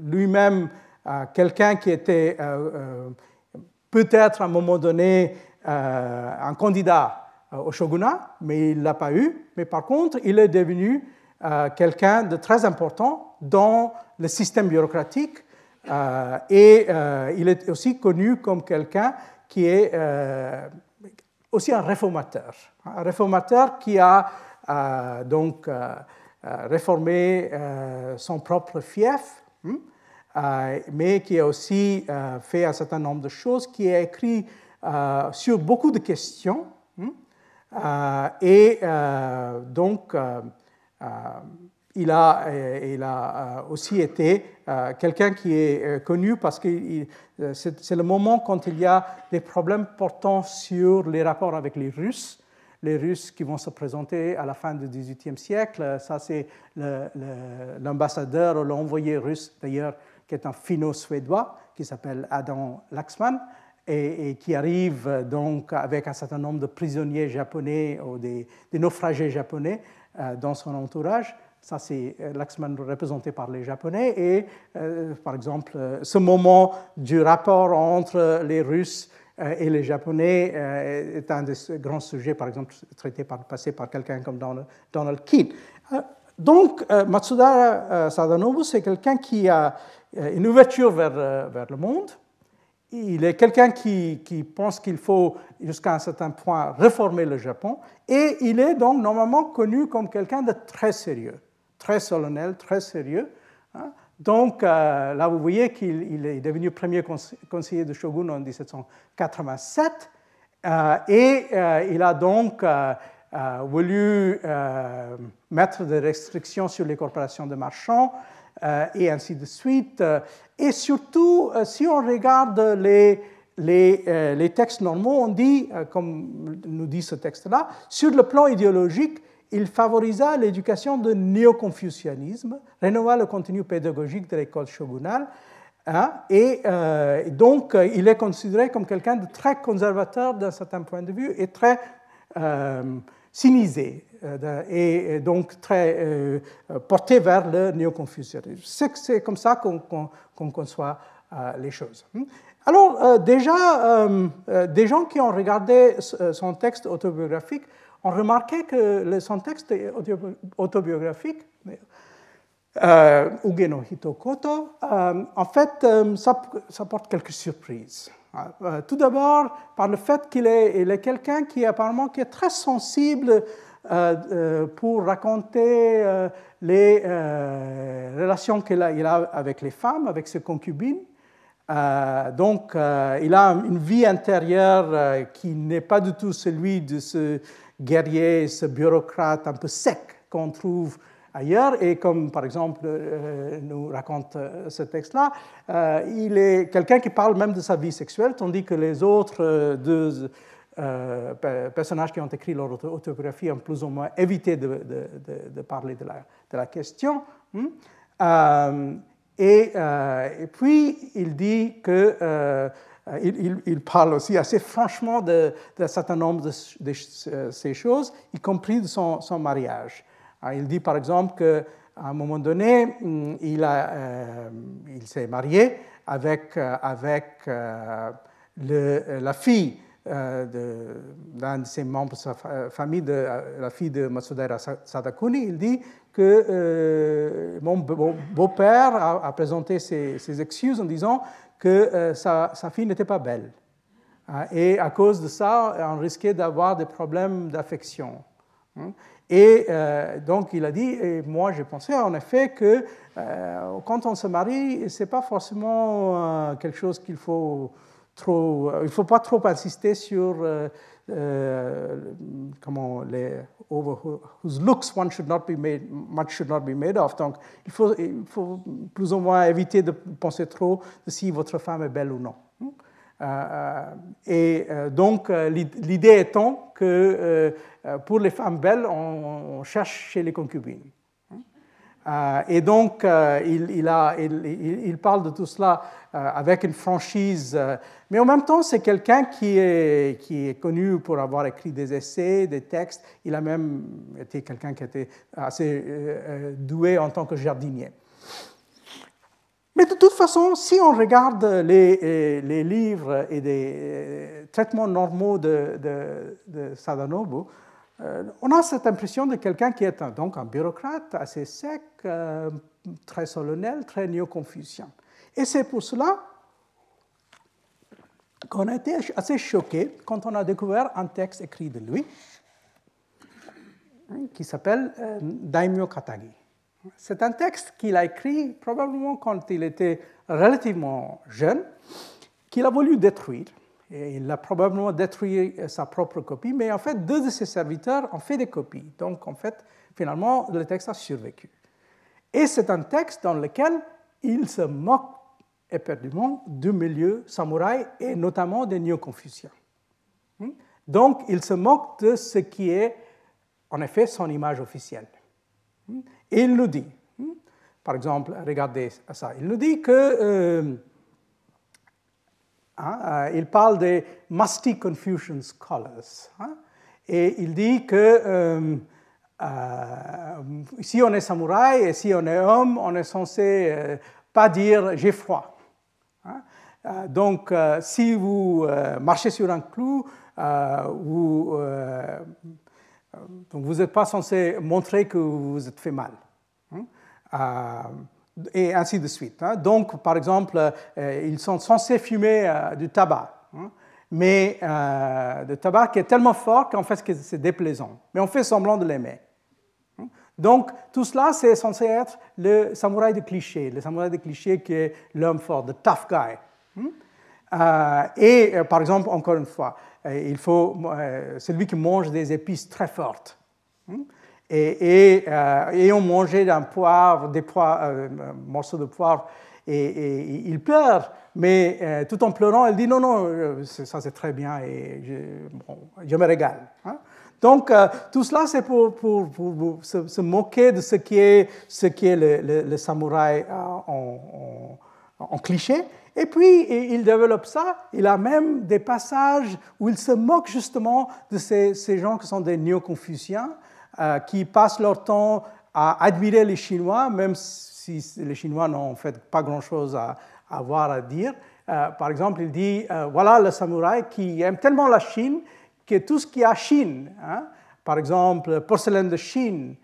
lui-même quelqu'un qui était peut-être à un moment donné un candidat euh, au shogunat, mais il ne l'a pas eu. Mais par contre, il est devenu euh, quelqu'un de très important dans le système bureaucratique euh, et il est aussi connu comme quelqu'un qui est aussi un réformateur. Un réformateur qui a donc réformé son propre fief, hein, mais qui a aussi fait un certain nombre de choses, qui a écrit sur beaucoup de questions euh, et euh, donc, euh, il a, il a aussi été quelqu'un qui est connu parce que c'est le moment quand il y a des problèmes portant sur les rapports avec les Russes les Russes qui vont se présenter à la fin du XVIIIe siècle. Ça, c'est l'ambassadeur ou l'envoyé russe, d'ailleurs, qui est un finno-suédois, qui s'appelle Adam Laxman, et, qui arrive donc avec un certain nombre de prisonniers japonais ou des, naufragés japonais euh, dans son entourage. Ça, c'est euh, Laxman représenté par les Japonais. Et, euh, par exemple, ce moment du rapport entre les Russes et les Japonais est un des grands sujets, par exemple, traité par passé par quelqu'un comme Donald Keane. Donc, Matsuda Sadanobu, c'est quelqu'un qui a une ouverture vers, vers le monde, il est quelqu'un qui, qui, pense qu'il faut, jusqu'à un certain point, réformer le Japon, et il est donc normalement connu comme quelqu'un de très sérieux, très solennel, très sérieux. Hein. Donc euh, là, vous voyez qu'il est devenu premier conseiller de shogun en 1787, euh, et euh, il a donc voulu mettre des restrictions sur les corporations de marchands, et ainsi de suite. Et surtout, si on regarde les, textes normaux, on dit, comme nous dit ce texte-là, sur le plan idéologique, il favorisa l'éducation de néo-confucianisme, rénova le contenu pédagogique de l'école shogunale, hein, et euh, donc euh, il est considéré comme quelqu'un de très conservateur d'un certain point de vue et très euh, cynisé, et, donc très porté vers le néo-confucianisme. C'est comme ça qu'on conçoit les choses. Alors déjà, des gens qui ont regardé son texte autobiographique on remarquait que son texte autobiographique, euh, Ugeno Hitokoto, euh, en fait, euh, ça, porte quelques surprises. Euh, tout d'abord, par le fait qu'il est, quelqu'un qui apparemment qui est très sensible pour raconter les relations qu'il a, avec les femmes, avec ses concubines. donc, il a une vie intérieure qui n'est pas du tout celui de ce guerrier, ce bureaucrate un peu sec qu'on trouve ailleurs. Et comme par exemple euh, nous raconte euh, ce texte-là, euh, il est quelqu'un qui parle même de sa vie sexuelle, tandis que les autres deux personnages qui ont écrit leur autobiographie ont plus ou moins évité de, parler de la, question. Hmm. Et, puis il dit que euh, il, parle aussi assez franchement d'un certain nombre de, ces choses, y compris de son, mariage. Euh, il dit par exemple qu'à un moment donné, mm, il, euh, s'est marié avec, avec la fille d'un de, ses membres de sa famille, la fille de Matsudaira Sadakuni. Il dit que mon beau-père a, présenté ses, excuses en disant que euh, sa, fille n'était pas belle. Hein, et à cause de ça, on risquait d'avoir des problèmes d'affection. Hein. Et euh, donc il a dit, et moi j'ai pensé en effet que euh, quand on se marie, ce n'est pas forcément quelque chose qu'il faut trop, il ne faut pas trop insister sur comment les whose looks one should not be made, much should not be made of. Donc, il faut, plus ou moins éviter de penser trop de si votre femme est belle ou non. Euh, euh, et euh, donc, l'idée étant que pour les femmes belles, on, cherche chez les concubines. Et donc, il, il, parle de tout cela avec une franchise mais en même temps, c'est quelqu'un qui est, connu pour avoir écrit des essais, des textes. Il a même été quelqu'un qui était assez euh, euh, doué en tant que jardinier. Mais de toute façon, si on regarde les, euh, livres et des traitements normaux de, de, Sadanobu, on a cette impression de quelqu'un qui est un, donc un bureaucrate assez sec, très solennel, très néo-confucien. Et c'est pour cela qu'on a été assez choqué quand on a découvert un texte écrit de lui hein, qui s'appelle euh, Daimyo Katagi. C'est un texte qu'il a écrit probablement quand il était relativement jeune, qu'il a voulu détruire. Il a probablement détruit sa propre copie, mais en fait, deux de ses serviteurs ont fait des copies. Donc, en fait, finalement, le texte a survécu. Et c'est un texte dans lequel il se moque éperdument du milieu samouraï et notamment des néo-confuciens. Hmm? Donc, il se moque de ce qui est en effet son image officielle. Hmm? Et il nous dit, hmm? par exemple, regardez ça, il nous dit que euh, hein, euh, il parle des musty Confucian scholars. Hein? et il dit que euh, si on est samouraï et si on est homme, on est censé pas dire j'ai froid. Hein. Euh, donc, euh, si vous euh, marchez sur un clou, vous n'êtes pas censé montrer que vous vous êtes fait mal. Hein. et ainsi de suite. Hein. Donc, par exemple, ils sont censés fumer du tabac, hein. mais le tabac qui est tellement fort qu'en fait c'est déplaisant. Mais on fait semblant de l'aimer. Donc, tout cela, c'est censé être le samouraï de cliché, le samouraï de cliché qui est l'homme fort, le tough guy. Euh, et euh, par exemple, encore une fois, euh, il faut celui qui mange des épices très fortes. Et, et, on mangeait un poivre, des poivre, morceaux de poivre, et, il pleure, mais tout en pleurant, il dit non, non, ça c'est très bien et je, me régale. Hein? Donc, euh, tout cela, c'est pour, se, moquer de ce qui est, le, samouraï euh, en, cliché. Et puis, il développe ça. Il a même des passages où il se moque justement de ces, ces gens qui sont des néo-confuciens, euh, qui passent leur temps à admirer les Chinois, même si les Chinois n'ont en fait pas grand-chose à, avoir à dire. par exemple, il dit, voilà le samouraï qui aime tellement la Chine que tout ce qui à Chine, hein, par exemple porcelaine de Chine,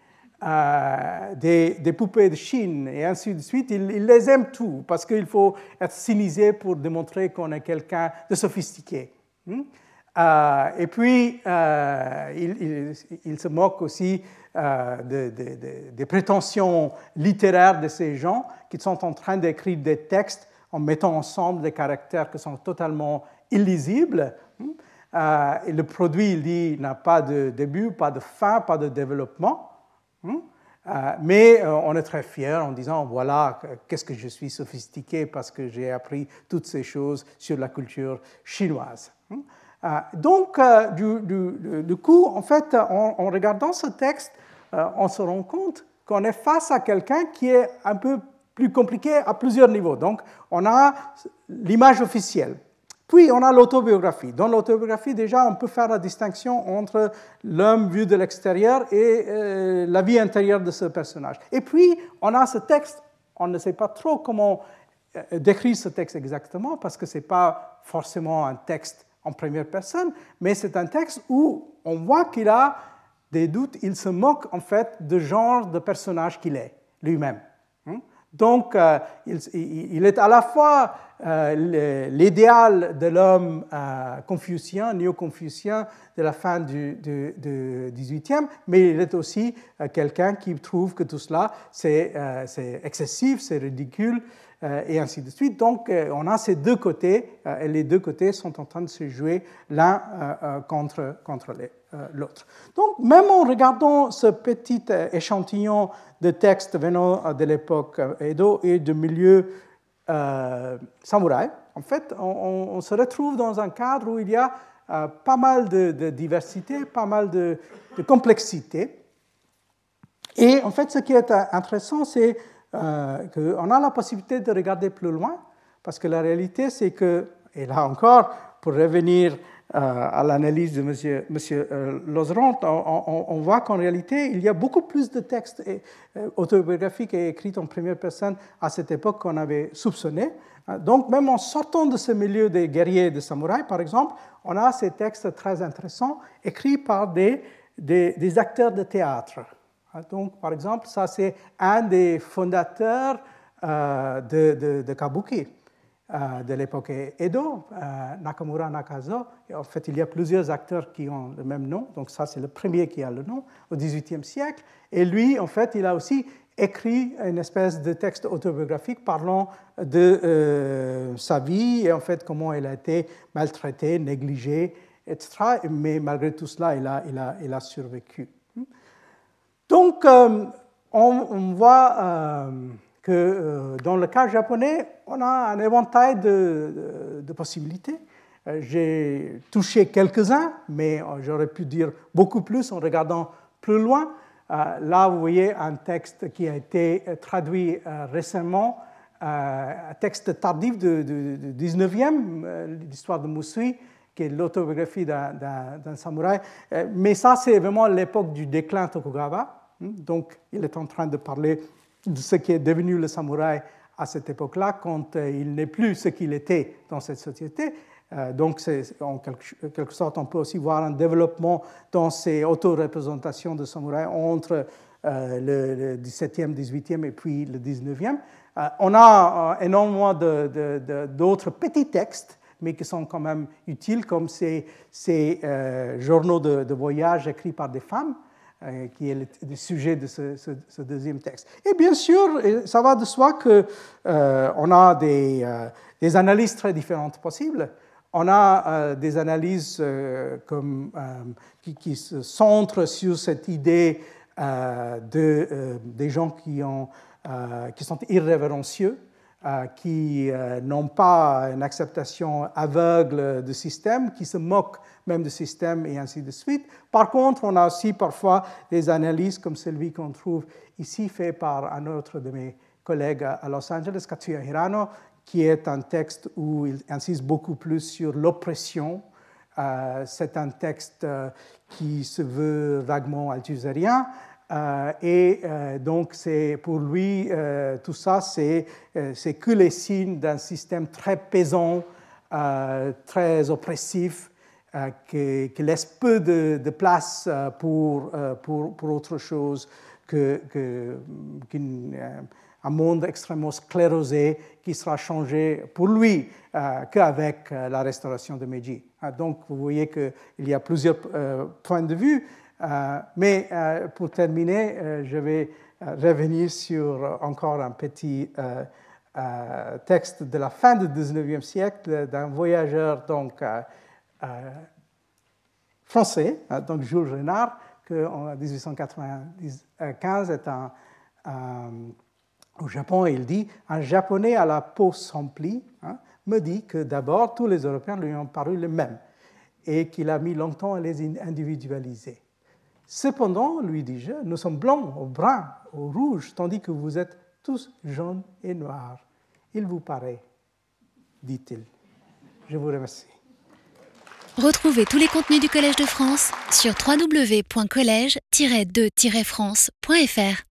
euh, des, poupées de Chine et ainsi de suite, il, les aime tout parce qu'il faut être cynisé pour démontrer qu'on est quelqu'un de sophistiqué. Hein. Euh, et puis, euh, il, se moque aussi des prétentions littéraires de ces gens qui sont en train d'écrire des textes en mettant ensemble des caractères qui sont totalement illisibles. Euh, et le produit, il dit, n'a pas de début, pas de fin, pas de développement. Euh, mais euh, on est très fier en disant, voilà, qu'est-ce que je suis sophistiqué parce que j'ai appris toutes ces choses sur la culture chinoise. Hein. donc, du, coup, en fait, en, regardant ce texte, on se rend compte qu'on est face à quelqu'un qui est un peu plus compliqué à plusieurs niveaux. Donc, on a l'image officielle, puis on a l'autobiographie. Dans l'autobiographie, déjà, on peut faire la distinction entre l'homme vu de l'extérieur et euh, la vie intérieure de ce personnage. Et puis, on a ce texte, on ne sait pas trop comment euh, décrire ce texte exactement, parce que ce n'est pas forcément un texte en première personne, mais c'est un texte où on voit qu'il a des doutes, il se moque en fait du genre de personnage qu'il est lui-même. Hein. Donc, euh, il, est à la fois euh, l'idéal de l'homme euh, confucien, néo-confucien de la fin du, du, du, 18e, mais il est aussi quelqu'un qui trouve que tout cela, c'est excessif, c'est ridicule, et ainsi de suite. Donc, on a ces deux côtés, et les deux côtés sont en train de se jouer l'un contre, contre l'autre. Donc, même en regardant ce petit échantillon de textes venant de l'époque Edo et de milieu euh, samouraï, en fait, on, se retrouve dans un cadre où il y a euh, pas mal de, diversité, pas mal de, complexité. Et en fait, ce qui est intéressant, c'est euh, qu'on a la possibilité de regarder plus loin, parce que la réalité, c'est que, et là encore, pour revenir euh, à l'analyse de M. Monsieur, euh, on, voit qu'en réalité, il y a beaucoup plus de textes euh, autobiographiques écrits en première personne à cette époque qu'on avait soupçonné. Donc, même en sortant de ce milieu des guerriers et des samouraïs, par exemple, on a ces textes très intéressants écrits par des, des, acteurs de théâtre. Donc, par exemple, ça, c'est un des fondateurs de, de Kabuki. Euh, de l'époque Edo, euh, Nakamura Nakazo. en fait, il y a plusieurs acteurs qui ont le même nom, donc ça, c'est le premier qui a le nom au XVIIIe siècle. Et lui, en fait, il a aussi écrit une espèce de texte autobiographique parlant de euh, sa vie et en fait comment elle a été maltraitée, négligée, etc. Mais malgré tout cela, il a survécu. Donc, on, on, voit que euh, dans le cas japonais, on a un éventail de, possibilités. Euh, j'ai touché quelques-uns, mais euh, j'aurais pu dire beaucoup plus en regardant plus loin. Là, vous voyez un texte qui a été traduit récemment, un texte tardif du 19e, l'histoire de Musui, qui est l'autobiographie d'un samouraï. Mais ça, c'est vraiment l'époque du déclin Tokugawa. Donc, il est en train de parler de ce qui est devenu le samouraï à cette époque-là, quand euh, il n'est plus ce qu'il était dans cette société. Euh, donc, en quelque sorte, on peut aussi voir un développement dans ces auto-représentations de samouraï entre euh, le, 17e, 18e et puis le 19e. on a énormément d'autres petits textes, mais qui sont quand même utiles, comme ces journaux de, voyage écrits par des femmes. Qui est le, sujet de ce, deuxième texte. Et bien sûr, ça va de soi qu'on on a des, des, analyses très différentes possibles. On a des analyses comme, qui, se centrent sur cette idée euh, de, euh, des gens euh, qui sont irrévérencieux, qui n'ont pas une acceptation aveugle du système, qui se moquent même du système et ainsi de suite. Par contre, on a aussi parfois des analyses comme celui qu'on trouve ici fait par un autre de mes collègues à Los Angeles, Katsuya Hirano, qui est un texte où il insiste beaucoup plus sur l'oppression. c'est un texte qui se veut vaguement althusérien, euh, et euh, donc, pour lui, euh, tout ça, c'est que les signes d'un système très pesant, très oppressif, qui, laisse peu de, place pour, pour, pour, autre chose que, que un monde extrêmement sclérosé qui sera changé pour lui qu'avec la restauration de Meiji. donc, vous voyez qu'il y a plusieurs points de vue. Euh, mais euh, pour terminer, euh, je vais revenir sur encore un petit texte de la fin du 19e siècle d'un voyageur donc, français, donc Jules Renard, qui en 1895 est au Japon il dit Un japonais à la peau s'emplit hein, me dit que d'abord tous les Européens lui ont paru les mêmes et qu'il a mis longtemps à les individualiser. Cependant, lui dis-je, nous sommes blancs, au brun, au rouge, tandis que vous êtes tous jaunes et noirs. Il vous paraît, dit-il. Je vous remercie. Retrouvez tous les contenus du Collège de France sur www.colège-2-france.fr.